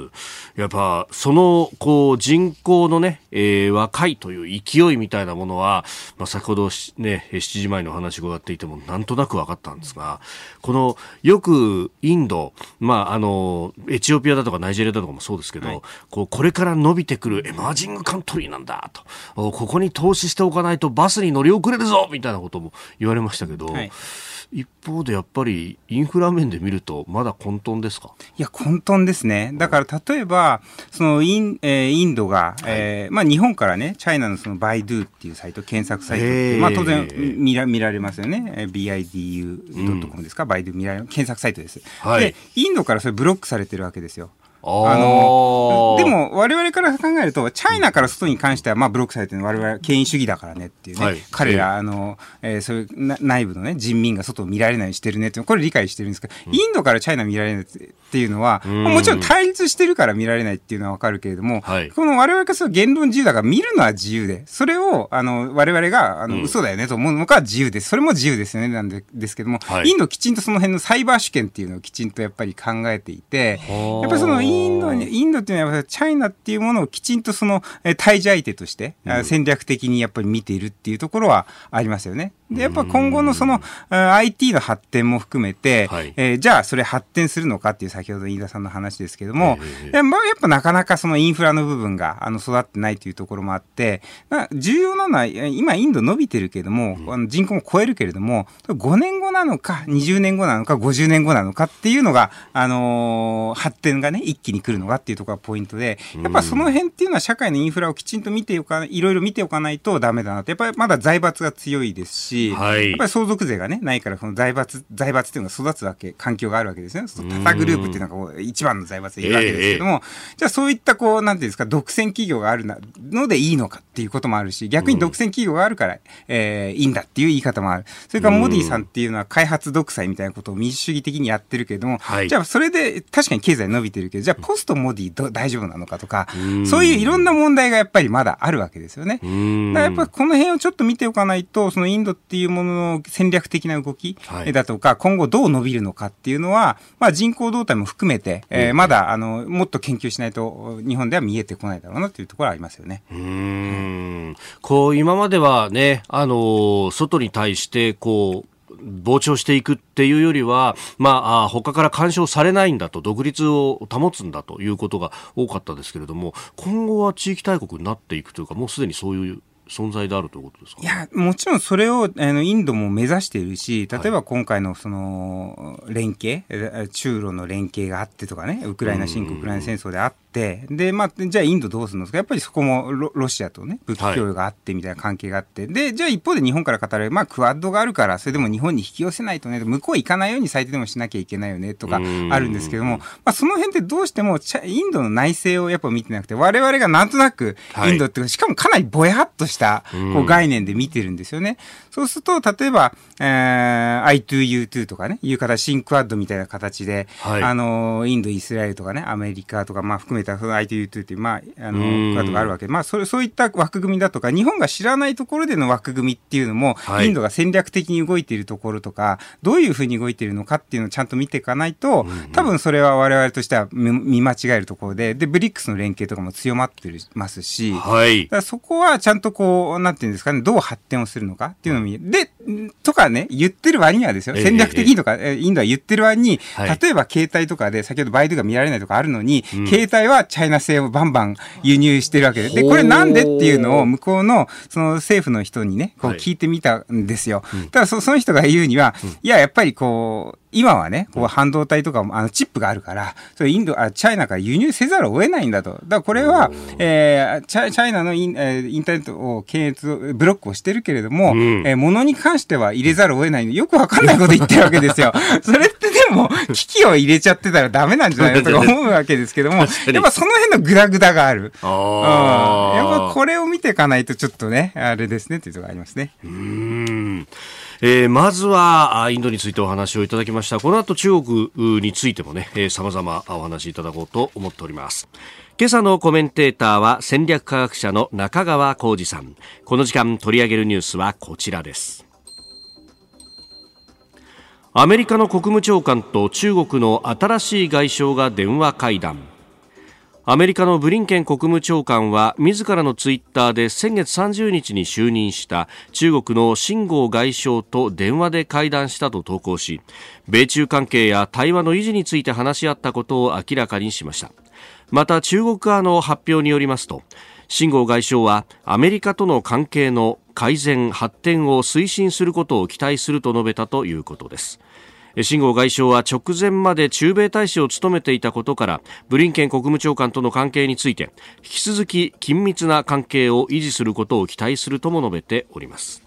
やっぱ、その、こう、人口のね、えー、若いという勢いみたいなものは、まあ、先ほどね、7時前の話伺っていても、なんとなく分かったんですが、この、よく、インド、まあ、あの、エチオピアだとかナイジェリアだとかもそうですけど、はい、こう、これから伸びてくるエマージングカントリーなんだと、ここに投資しておかないとバスに乗り遅れるぞみたいなことも言われましたけど、はい一方でやっぱりインフラ面で見るとまだ混沌ですか？いや混沌ですね。だから例えばそのイン,、えー、インドが、はい、えー、まあ、日本からねチャイナのそのバイドゥっていうサイト検索サイトって、まあ、当然見ら見られますよね。bidu.com ですか、うん、バイドゥ見られ検索サイトです、はい、でインドからそれブロックされてるわけですよあの、でも我々から考えると、チャイナから外に関しては、まあブロックされてるのは我々権威主義だからねっていうね、はい、彼ら、あの、えー、そういう内部のね、人民が外を見られないようにしてるねってこれ理解してるんですけど、インドからチャイナ見られないっていうのは、もちろん対立してるから見られないっていうのはわかるけれども、はい、この我々から言論自由だから見るのは自由で、それを、あの、我々が、あの、嘘だよねと思うのか自由です。それも自由ですよね、なんでですけども、はい、インドきちんとその辺のサイバー主権っていうのをきちんとやっぱり考えていて、やっぱりそのインドに、インドっていうのはチャイナっていうものをきちんとその対峙相手として、戦略的にやっぱり見ているっていうところはありますよね。で、やっぱ今後のその IT の発展も含めて、はい、えー、じゃあそれ発展するのかっていう先ほど飯田さんの話ですけども、えー、まあ、やっぱなかなかそのインフラの部分があの育ってないというところもあって、まあ、重要なのは、今インド伸びてるけれども、あの人口も超えるけれども、5年後なのか、20年後なのか、50年後なのかっていうのが、あのー、発展がね、一一気に来るのかっていうところがポイントで、やっぱその辺っていうのは社会のインフラをきちんと見ておか、いろいろ見ておかないとダメだなって、やっぱりまだ財閥が強いですし、はい、やっぱり相続税がね、ないから、その財閥、財閥っていうのが育つわけ、環境があるわけですね。タタグループっていうのがこう一番の財閥でいるわけですけども、えー、じゃあそういったこう、なんていうんですか、独占企業があるのでいいのかっていうこともあるし、逆に独占企業があるから、うん、えー、いいんだっていう言い方もある。それからモディさんっていうのは開発独裁みたいなことを民主主義的にやってるけれども、はい、じゃあそれで確かに経済伸びてるけど、じゃあポストモディど大丈夫なのかとか、そういういろんな問題がやっぱりまだあるわけですよね。だからやっぱりこの辺をちょっと見ておかないと、そのインドっていうものの戦略的な動きだとか、はい、今後どう伸びるのかっていうのは、まあ人口動態も含めて、えー、まだあのもっと研究しないと日本では見えてこないだろうなというところはありますよね。うん。こう今まではね、あの外に対してこう膨張していくっていうよりは、まあ、他から干渉されないんだと、独立を保つんだということが多かったですけれども、今後は地域大国になっていくというか、もうすでにそういう存在であるということですか、いや、もちろんそれをあのインドも目指しているし、例えば今回のその連携、はい、中ロの連携があってとかね、ウクライナ侵攻、ウクライナ戦争であって、で、まあ、じゃあインドどうするんですか？やっぱりそこもロロシアとね、武器供与があってみたいな関係があって、はい、で、じゃあ一方で日本から語られる、まあ、クワッドがあるから、それでも日本に引き寄せないとね、向こう行かないように最低でもしなきゃいけないよね、とかあるんですけども、まあ、その辺ってどうしても、インドの内政をやっぱ見てなくて、我々がなんとなく、インドっていうか、しかもかなりぼやっとした、こう、概念で見てるんですよね。そうすると、例えば、えー、I2U2 とかね、いう形、新クワッドみたいな形で、はい、あの、インド、イスラエルとかね、アメリカとか、まあ、含めた、その I2U2 っていう、まあ、あの、があるわけ。で、まあ、それ、そういった枠組みだとか、日本が知らないところでの枠組みっていうのも、はい、インドが戦略的に動いているところとか、どういうふうに動いているのかっていうのをちゃんと見ていかないと、多分それは我々としては見間違えるところで、で、ブリックスの連携とかも強まってますし、はい、だそこはちゃんとこう、なんていうんですかね、どう発展をするのかっていうのを見で、とかね、言ってる割にはですよ、戦略的にとか、えー、インドは言ってる割に、はい、例えば携帯とかで、先ほどバイドが見られないとかあるのに、うん、携帯はチャイナ製をバンバン輸入してるわけで、で、これなんでっていうのを向こうの、その政府の人にね、こう聞いてみたんですよ。はい、ただそ、その人が言うには、うん、いや、やっぱりこう、今はね、こう半導体とかも、あのチップがあるから、それインド、あチャイナから輸入せざるを得ないんだと。だからこれは、えー、チャチャイナのイン,、えー、インターネットを検閲、ブロックをしてるけれども、うん、えー、物に関しては入れざるを得ない。のよくわかんないこと言ってるわけですよ。それってでも、機器を入れちゃってたらダメなんじゃないのとか思うわけですけども、やっぱその辺のグダグダがある。あやっぱこれを見ていかないとちょっとね、あれですねっていうとがありますね。うん。えー、まずはインドについてお話をいただきました。この後中国についてもね、えー、様々お話しいただこうと思っております。今朝のコメンテーターは戦略科学者の中川浩二さん。この時間取り上げるニュースはこちらですアメリカの国務長官と中国の新しい外相が電話会談。アメリカのブリンケン国務長官は自らのツイッターで先月30日に就任した中国の秦剛外相と電話で会談したと投稿し米中関係や対話の維持について話し合ったことを明らかにしました。また中国側の発表によりますと秦剛外相はアメリカとの関係の改善発展を推進することを期待すると述べたということです。秦剛外相は直前まで駐米大使を務めていたことからブリンケン国務長官との関係について引き続き緊密な関係を維持することを期待するとも述べております。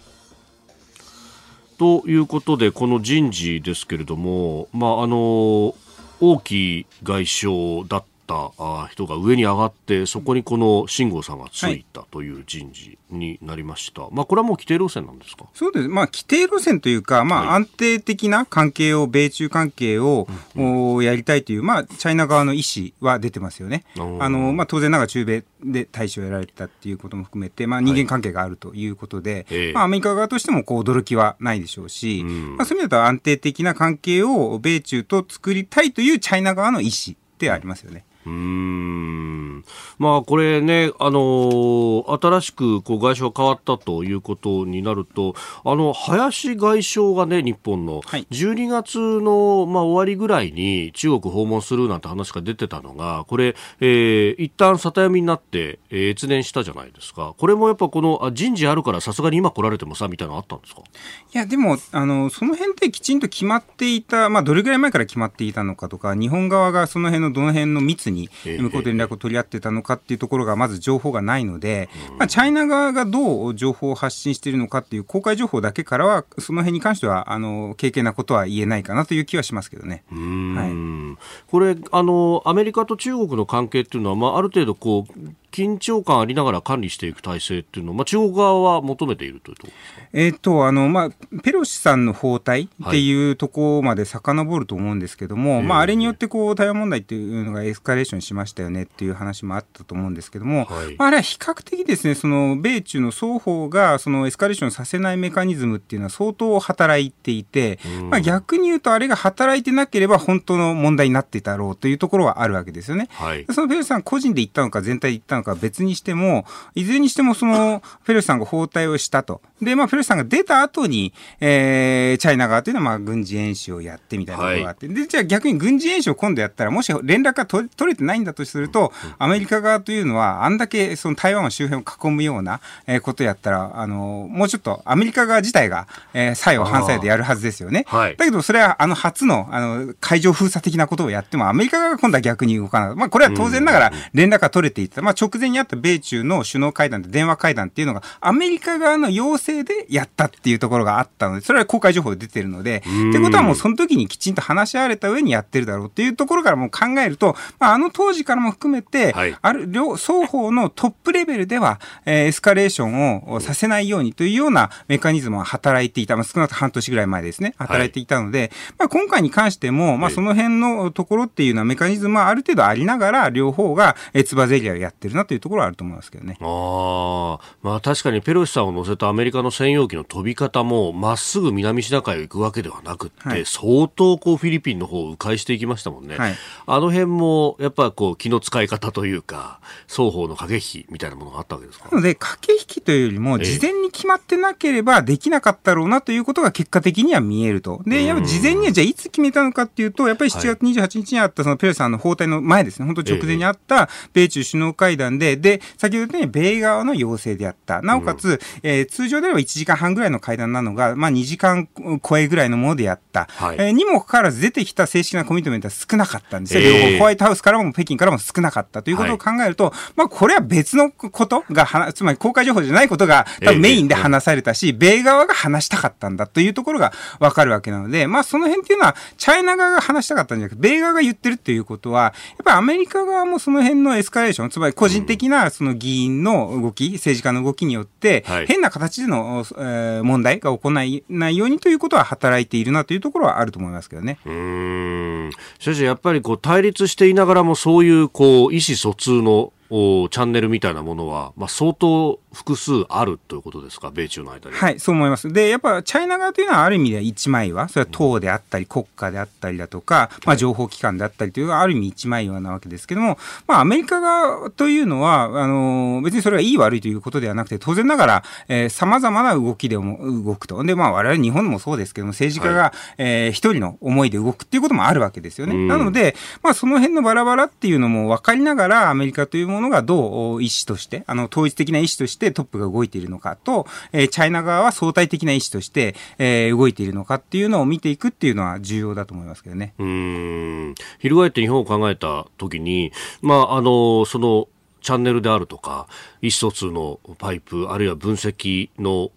ということでこの人事ですけれども、まあ、あの王毅外相だった人が上に上がってそこにこの秦剛さんがついたという人事になりました、はい、まあ、これはもう規定路線なんですか？そうです、まあ、規定路線というか、まあ、安定的な関係を、米中関係を、うん、やりたいという、まあ、チャイナ側の意思は出てますよね。あのまあ、当然ながら中米で大使をやられたっていうことも含めて、まあ、人間関係があるということで、はい、まあ、アメリカ側としてもこう驚きはないでしょうし、うん、まあ、そういう意味では安定的な関係を米中と作りたいというチャイナ側の意思でありますよね。うん。まあこれね、あの新しくこう外相が変わったということになると、あの林外相がね、日本の、12月の、まあ、終わりぐらいに中国訪問するなんて話が出てたのが、これ、えー、一旦里読みになって、えー、越年したじゃないですか。これもやっぱこのあ人事あるからさすがに今来られてもさ、みたいなのあったんですか？いや、でも、あの、その辺できちんと決まっていた、まあ、どれぐらい前から決まっていたのかとか、日本側がその辺のどの辺の密ずに、向こうと連絡を取り合ってたのかっていうところが、まず情報がないので、まあ、チャイナ側がどう情報を発信しているのかっていう公開情報だけからは、その辺に関しては、あの、軽々なことは言えないかなという気はしますけどね。はい、これ、あの、アメリカと中国の関係っていうのは、まあ、ある程度こう、緊張感ありながら管理していく体制っていうのを、まあ、中国側は求めているというとえっ、と、あの、まあ、ペロシさんの訪台っていうところまで遡ると思うんですけども、はい、まあ、あれによってこう、台湾問題っていうのがエスカレーションしましたよねっていう話もあったと思うんですけども、はい、まあ、あれは比較的ですね、その、米中の双方が、そのエスカレーションさせないメカニズムっていうのは相当働いていて、うん、まあ、逆に言うと、あれが働いてなければ本当の問題になっていたろうというところはあるわけですよね。はい、そのペロシさん個人で言ったのか、全体で言ったのか別にしても、も、いずれにしてもその、フェルシさんが包帯をしたと。で、まあ、フェルシさんが出た後に、えー、チャイナ側というのは、まあ、軍事演習をやってみたいなことがあって、はい、で、じゃあ逆に軍事演習を今度やったら、もし連絡が取れてないんだとすると、アメリカ側というのは、あんだけその台湾の周辺を囲むような、えー、ことやったら、あの、もうちょっとアメリカ側自体が、えー、作用反作用でやるはずですよね。はい、だけど、それは、あの、初の、あの、海上封鎖的なことをやっても、アメリカ側が今度は逆に動かない。まあ、これは当然ながら連絡が取れていた。まあ、直前にあった米中の首脳会談で電話会談っていうのが、アメリカ側の要請でやったっていうところがあったので、それは公開情報で出てるので、ってことはもうその時にきちんと話し合われた上にやってるだろうっていうところからもう考えると、まあ、あの当時からも含めて、はい、ある両双方のトップレベルでは、えー、エスカレーションをさせないようにというようなメカニズムは働いていた、まあ、少なくとも半年ぐらい前ですね、働いていたので、はい、まあ、今回に関しても、まあ、その辺のところっていうのはメカニズムはある程度ありながら、両方がえつばぜり合いをやってるなというところはあると思いますけどね。あまあ、確かにペロシさんを乗せたアメリカの専用機の飛び方もまっすぐ南シナ海を行くわけではなくて、はい、相当こうフィリピンの方を迂回していきましたもんね、はい、あの辺もやっぱこう気の使い方というか双方の駆け引きみたいなものがあったわけですか？なので駆け引きというよりも事前に決まってなければできなかったろうなということが結果的には見えると。でやっぱ事前にはじゃあいつ決めたのかっていうとやっぱり7月28日にあったそのペロシさんの訪台の前ですね。本当直前にあった米中首脳会談でで先ほど言ったように米側の要請であった。なおかつ、うん、えー、通常であれば1時間半ぐらいの会談なのが、まあ2時間超えぐらいのものでやった。はい、えー、にもかかわらず出てきた正式なコミットメントは少なかったんですよ。えー、ホワイトハウスからも北京からも少なかったということを考えると、はい、まあこれは別のことがは、つまり公開情報じゃないことが多分メインで話されたし、えー、米側が話したかったんだというところがわかるわけなので、まあその辺っていうのは、チャイナ側が話したかったんじゃなくて、米側が言ってるっていうことは、やっぱりアメリカ側もその辺のエスカレーション、つまり個人的なその議員の動き、政治家の動きによって、はい、変な形での、えー、問題が起こらないようにということは働いているなというところはあると思いますけどね。うん先生、やっぱりこう対立していながらもそういうこう意思疎通のチャンネルみたいなものは、まあ、相当複数あるということですか、米中の間に。はい、そう思います。で、やっぱ、チャイナ側というのは、ある意味では一枚岩、それは党であったり、国家であったりだとか、まあ、情報機関であったりというのは、ある意味一枚岩なわけですけども、まあ、アメリカ側というのは、あの、別にそれがいい悪いということではなくて、当然ながら、えー、様々な動きでも動くと。で、まあ、我々日本もそうですけども、政治家が、はい、えー、一人の思いで動くっていうこともあるわけですよね。なので、まあ、その辺のバラバラっていうのも分かりながら、アメリカというものがどう意思として、あの、統一的な意思としてトップが動いているのかと、えー、チャイナ側は相対的な意思として、えー、動いているのかっていうのを見ていくっていうのは重要だと思いますけどね。うん。翻って日本を考えたときに、まあ、あの、その、チャンネルであるとか、意思疎通のパイプ、あるいは分析の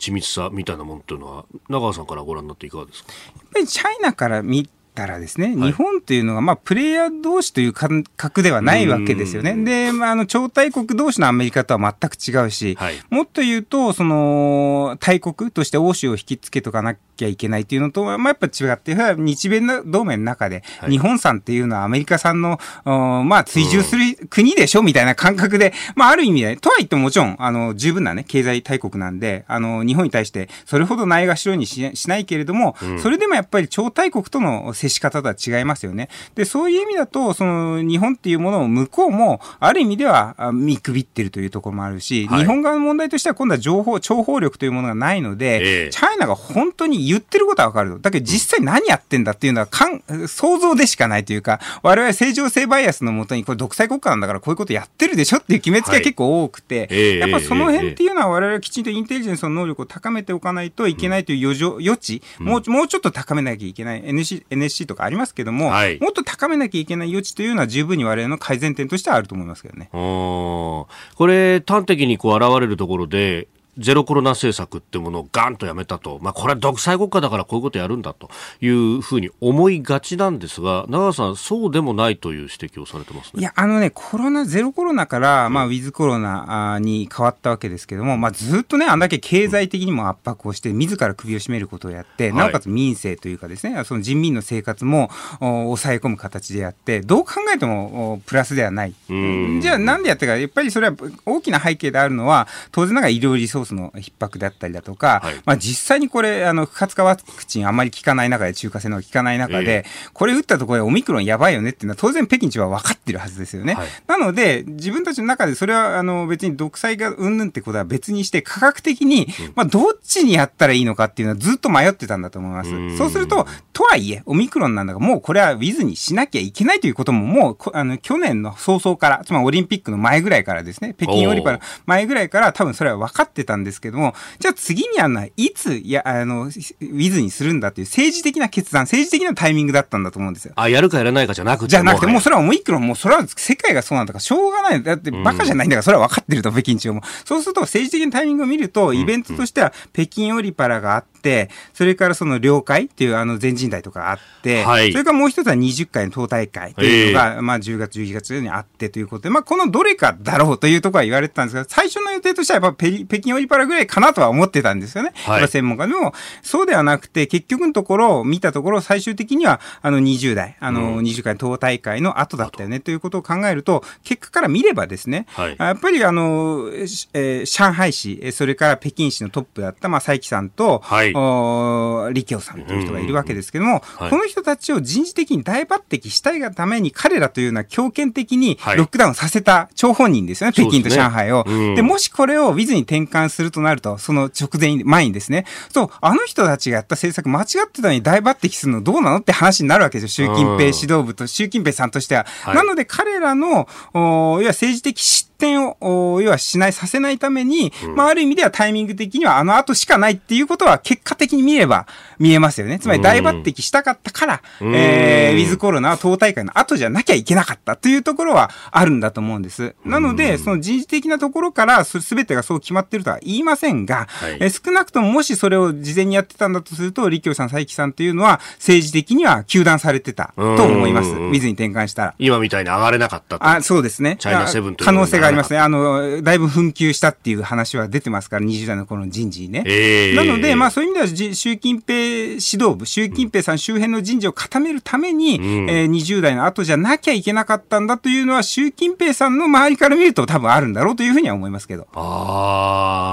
緻密さみたいなものというのは、長川さんからご覧になっていかがですか？やっぱりチャイナから見たらですね、はい、日本というのが、まあ、プレイヤー同士という感覚ではないわけですよね。で、まあ、あの、超大国同士のアメリカとは全く違うし、はい、もっと言うと、その、大国として欧州を引きつけとかなきゃいけないっていうのと、まあ、やっぱ違って、日米同盟の中で、はい、日本産っていうのはアメリカ産の、まあ、追従する国でしょみたいな感覚で、まあ、ある意味で、とは言ってももちろん、あの、十分なね、経済大国なんで、あの、日本に対して、それほどないがしろにしないけれども、うん、それでもやっぱり超大国との接し方とは違いますよね。で、そういう意味だと、その、日本っていうものを向こうも、ある意味では見くびってるというところもあるし、はい、日本側の問題としては今度は情報、諜報力というものがないので、えー、チャイナが本当に言ってることはわかるだけど実際何やってんだっていうのはかん、想像でしかないというか、我々正常性バイアスのもとに、これ独裁国家なんだからこういうことやってるでしょっていう決めつけが結構多くて、はい、やっぱその辺っていうのは我々はきちんとインテリジェンスの能力を高めておかないといけないという余剰余地、もう、もうちょっと高めなきゃいけない。NC NSC とかありますけども、はいもっと高めなきゃいけない余地というのは十分に我々の改善点としてはあると思いますけどね。これ、端的にこう現れるところで、ゼロコロナ政策ってものをガンとやめたと、まあ、これは独裁国家だからこういうことやるんだというふうに思いがちなんですが、長谷さん、そうでもないという指摘をされてますね。いや、あのね、コロナ、ゼロコロナから、まあ、ウィズコロナに変わったわけですけども、まあ、ずっとね、あんだけ経済的にも圧迫をして、自ら首を絞めることをやって、はい。なおかつ民生というかですね、その人民の生活もお抑え込む形でやって、どう考えてもおプラスではない。ん。じゃあ、なんでやったか、やっぱりそれは大きな背景であるのは、当然ながら医療リソースの逼迫だったりだとか、はい。まあ、実際にこれ、あの、不活化ワクチンあんまり効かない中で、中華製のが効かない中で、これ打ったところでオミクロンやばいよねっていうのは当然北京地は分かってるはずですよね。はい。なので、自分たちの中でそれは、あの、別に独裁がうんぬんってことは別にして、科学的に、まあ、どっちにやったらいいのかっていうのはずっと迷ってたんだと思います。うん。そうすると、とはいえ、オミクロンなんだから、もうこれはウィズにしなきゃいけないということも、もうこ、あの、去年の早々から、つまりオリンピックの前ぐらいからですね、北京オリンピックの前ぐらいから多分それは分かってたんですけども、じゃあ次にやるのは、いつ、や、あの、ウィズにするんだっていう政治的な決断、政治的なタイミングだったんだと思うんですよ。あ、やるかやらないかじゃなくてじゃなくて、もうはそれはオミクロン、もうそれは世界がそうなんだから、しょうがない。だって、バカじゃないんだから、それは分かってると、北京地方も。そうすると、政治的なタイミングを見ると、イベントとしては、北京オリパラがあって、それからその領海っていうあの全人代とかあって、はいそれからもう一つは20回の党大会というのが、まあ10月、11月にあってということで、まあこのどれかだろうというところは言われてたんですが、最初の予定としてはやっぱ北北京オリパラぐらいかなとは思ってたんですよね。はい。専門家でも、そうではなくて、結局のところ、見たところ、最終的には、あの、20代、あの、20回党大会の後だったよね、ということを考えると、結果から見ればですね、はい。やっぱり、あの、しえー上海市、えーそれから北京市のトップだった、まあ、佐伯さんと、はい。おー李強さんという人がいるわけですけども、はい。この人たちを人事的に大抜擢したいがために、彼らというのは強権的にはい。ロックダウンさせた張本人ですよね、北京と上海を。うん。で、もしこれをウィズに転換するとなると、その直前に、前にですね、そう、あの人たちがやった政策間違ってたのに大抜擢するのどうなのって話になるわけですよ。習近平指導部と、習近平さんとしては。はいなので彼らの、お要は政治的失点を、お要はしない、させないために、まあ、ある意味ではタイミング的にはあの後しかないっていうことは結果的に見れば見えますよね。つまり大抜擢したかったから、うんえー、ウィズコロナは党大会の後じゃなきゃいけなかったというところはあるんだと思うんです。なので、その人事的なところからすべてがそう決まってるとは言いませんが、はいえー少なくとももしそれを事前にやってたんだとすると、李強さん、佐伯さんというのは政治的には糾弾されてたと思います。ウうんィズに転換したら。今みたいに上がれなかったと。あ、そうですね。チャイナセブンという可能性がありますね。あの、だいぶ紛糾したっていう話は出てますから、20代の頃の人事にね。ええなので、まあそういう意味ではじ、習近平指導部、習近平さん周辺の人事を固めるために、んえー20代の後じゃなきゃいけなかったんだというのは、習近平さんの周りから見ると多分あるんだろうというふうには思いますけど。あ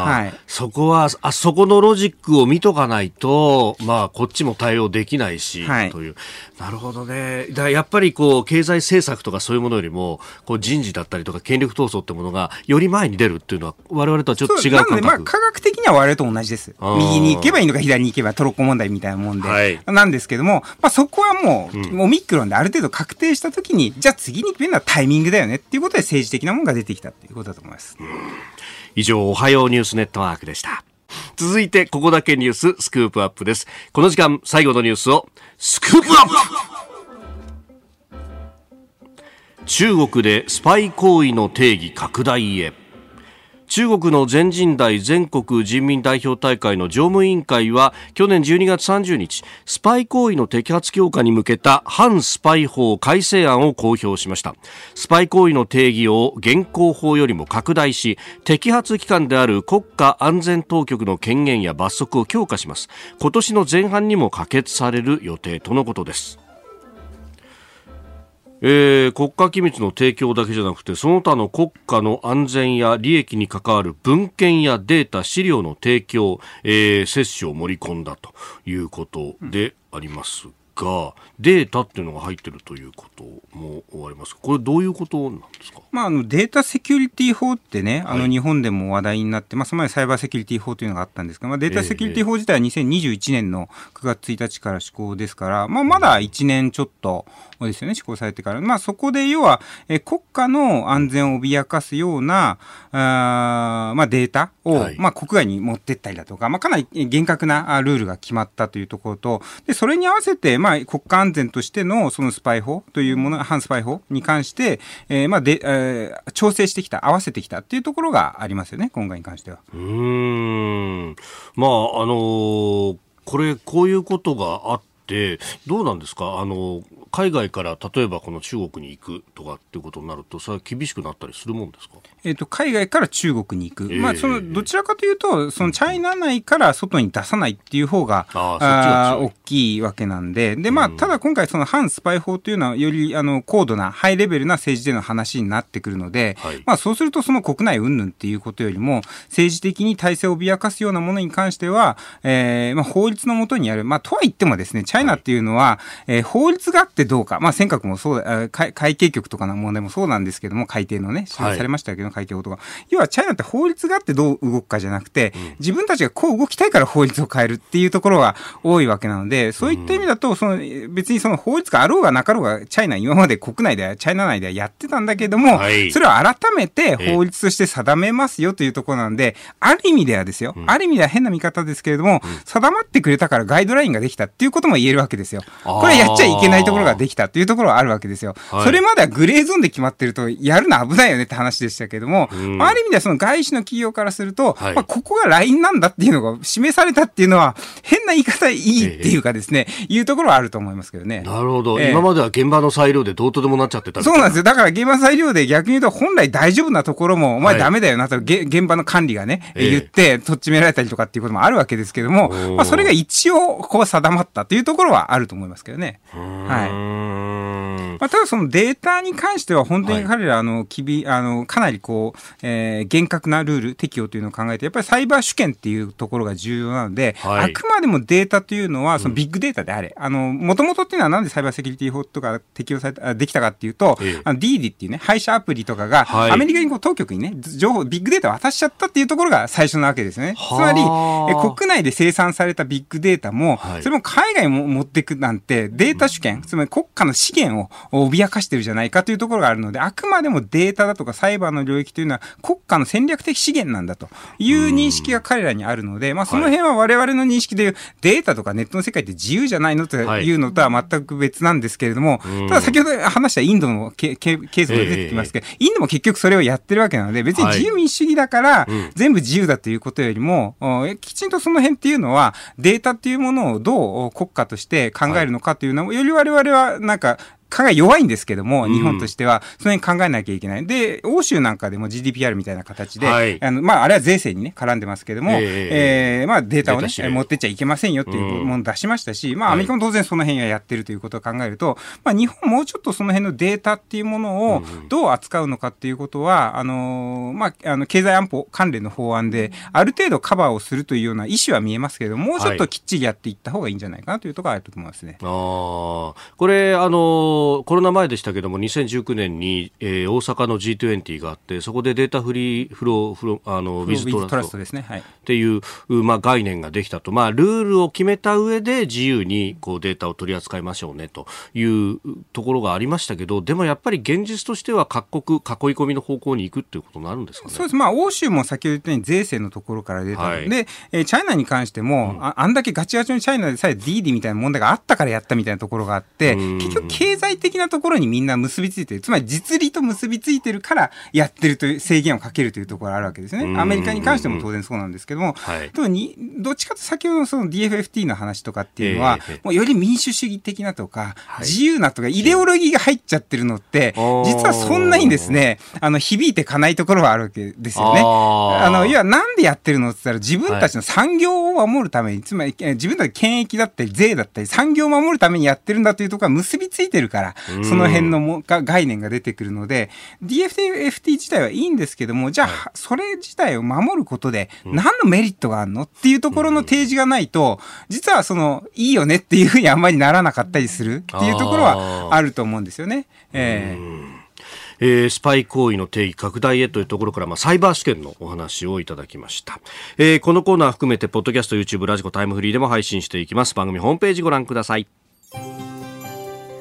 あ、はいそこは、あそこのロジックを見とかないと、まあ、こっちも対応できないし、はいという。なるほどね。だやっぱりこう、経済政策とかそういうものよりも、こう、人事だったりとか権力闘争ってものが、より前に出るっていうのは、我々とはちょっと違うなので、感覚。まあ、科学的には我々と同じです。右に行けばいいのか、左に行けばトロッコ問題みたいなもんで。はいなんですけども、まあ、そこはもう、オミクロンである程度確定したときに、じゃあ次に決めるのはタイミングだよねっていうことで政治的なものが出てきたっていうことだと思います。以上、おはようニュースネットワークでした。続いて、ここだけニューススクープアップです。この時間、最後のニュースを、スクープアップ中国でスパイ行為の定義拡大へ。中国の全人代全国人民代表大会の常務委員会は去年12月30日スパイ行為の摘発強化に向けた反スパイ法改正案を公表しました。スパイ行為の定義を現行法よりも拡大し摘発機関である国家安全当局の権限や罰則を強化します。今年の前半にも可決される予定とのことです。えー国家機密の提供だけじゃなくてその他の国家の安全や利益に関わる文献やデータ資料の提供、えー接種を盛り込んだということでありますが、データっていうのが入ってるということもありますこれどういうことなんですか？まあ、あのデータセキュリティ法ってね、あのはい。日本でも話題になって、まあ、その前サイバーセキュリティ法というのがあったんですが、まあ、データセキュリティ法自体は2021年の9月1日から施行ですから、まあ、まだ1年ちょっとですよね、施行されてから。まあ、そこで要は、えー国家の安全を脅かすような、あーまあ、データを、はい。まあ、国外に持ってったりだとか、まあ、かなり厳格なあルールが決まったというところと、で、それに合わせて、ままあ、国家安全としてのそのスパイ法というもの、反スパイ法に関して、えー、まあで、えー、調整してきた、合わせてきたっていうところがありますよね、今回に関しては。うん。まあ、あのー、これ、こういうことがあって、どうなんですか？あの海外から例えばこの中国に行くとかっていうことになると、それは厳しくなったりするもんですか？えっ、と、海外から中国に行く。えー、まあ、その、どちらかというと、そのチャイナ内から外に出さないっていう方が、ああ大きいわけなんで、で、まあ、ただ今回その反スパイ法というのは、より、あの、高度な、ハイレベルな政治での話になってくるので、はい、まあ、そうするとその国内云々っていうことよりも、政治的に体制を脅かすようなものに関しては、えー、まあ、法律のもとにある。まあ、とは言ってもですね、チャイナっていうのは、はい、えー、法律があってどうか、まあ、尖閣もそうだ、会会計局とかの問題もそうなんですけども、改定のね、示されましたけど、はい、会計法とか。要はチャイナって法律があってどう動くかじゃなくて、自分たちがこう動きたいから法律を変えるっていうところが多いわけなので、そういった意味だと、その別にその法律があろうがなかろうが、チャイナ今まで国内では、チャイナ内ではやってたんだけども、はい、それを改めて法律として定めますよというところなんで、ある意味ではですよ、ある意味では変な見方ですけれども、定まってくれたからガイドラインができたっていうことも言えるわけですよ。これやっちゃいけないところができたっていうところはあるわけですよ。はい、それまではグレーゾーンで決まってると、やるの危ないよねって話でしたけども、うん、ある意味ではその外資の企業からすると、はい、まあ、ここがラインなんだっていうのが示されたっていうのは、変な言い方いいっていうかですね、えー、いうところはあると思いますけどね。なるほど。えー、今までは現場の裁量でどうとでもなっちゃってたそうなんですよ。だから現場裁量で逆に言うと、本来大丈夫なところも、お前ダメだよなと、はい、現場の管理がね、えー、言って、とっちめられたりとかっていうこともあるわけですけども、まあ、それが一応、こう定まったというところはあると思いますけどね。はい。まあ、ただそのデータに関しては本当に彼ら、あの、きび、あの、かなりこう、えー、厳格なルール、適用というのを考えて、やっぱりサイバー主権っていうところが重要なので、はい、あくまでもデータというのは、そのビッグデータであれ、もともとっていうのはなんでサイバーセキュリティ法とか適用された、できたかっていうと、ええ、あの、DD っていうね、配車アプリとかが、はい、アメリカにこう当局にね、情報、ビッグデータ渡しちゃったっていうところが最初なわけですね。つまり、え国内で生産されたビッグデータも、はい、それも海外も持っていくなんて、データ主権、つまり国家の資源を脅かしてるじゃないかというところがあるので、あくまでもデータだとかサイバーの領域というのは国家の戦略的資源なんだという認識が彼らにあるので、まあ、その辺は我々の認識でいうデータとかネットの世界って自由じゃないのというのとは全く別なんですけれども、ただ先ほど話したインドのケースが出てきますけど、インドも結局それをやってるわけなので、別に自由民主主義だから全部自由だということよりも、きちんとその辺っていうのはデータっていうものをどう国家として考えるのかというのを、より我々はなんか考え弱いんですけども、日本としては、その辺考えなきゃいけない。で、欧州なんかでも GDPR みたいな形で、はい、あの、まあ、あれは税制にね、絡んでますけども、えー、えー、まあ、データをね、持ってっちゃいけませんよっていうものを出しましたし、まあ、アメリカも当然その辺はやってるということを考えると、まあ、日本もうちょっとその辺のデータっていうものをどう扱うのかっていうことは、あの、まあ、あの、経済安保関連の法案で、ある程度カバーをするというような意思は見えますけれども、もうちょっときっちりやっていった方がいいんじゃないかなというところがあると思いますね。ああ、これ、あの、コロナ前でしたけども、2019年に、えー、大阪の G20 があって、そこでデータフリーフロー、フロあのウィズトラスト。ですね、はい、っていう、まあ、概念ができたと、まあ、ルールを決めた上で自由にこうデータを取り扱いましょうねというところがありましたけど、でもやっぱり現実としては各国、囲い込みの方向に行くっていうことになるんですかね？そうです。まあ、欧州も先ほど言ったように税制のところから出たはい、えー、チャイナに関しても、うん、ああんだけガチガチのチャイナでさえ DD みたいな問題があったからやったみたいなところがあって、結局経済的なところにみんな結びついてる。つまり実利と結びついてるからやってるという制限をかけるというところがあるわけですね。アメリカに関しても当然そうなんですけども、はい、にどっちかと先ほどのその DFFT の話とかっていうのは、えー、もうより民主主義的なとか、はい、自由なとか、イデオロギーが入っちゃってるのって、実はそんなにですね、あの、響いてかないところはあるわけですよね。あの、要はなんでやってるのって言ったら自分たちの産業を守るために、はい、つまり自分たち権益だったり税だったり産業を守るためにやってるんだというところが結びついてるから、その辺のもが概念が出てくるので、DFT 自体はいいんですけども、じゃあ、それ自体を守ることで何のメリットがあるのっていうところの提示がないと、実はその、いいよねっていうふうにあんまりならなかったりするっていうところはあると思うんですよね。えーえー、スパイ行為の定義拡大へというところから、まあ、サイバー試験のお話をいただきました、えー、このコーナー含めてポッドキャスト YouTube ラジコタイムフリーでも配信していきます。番組ホームページご覧ください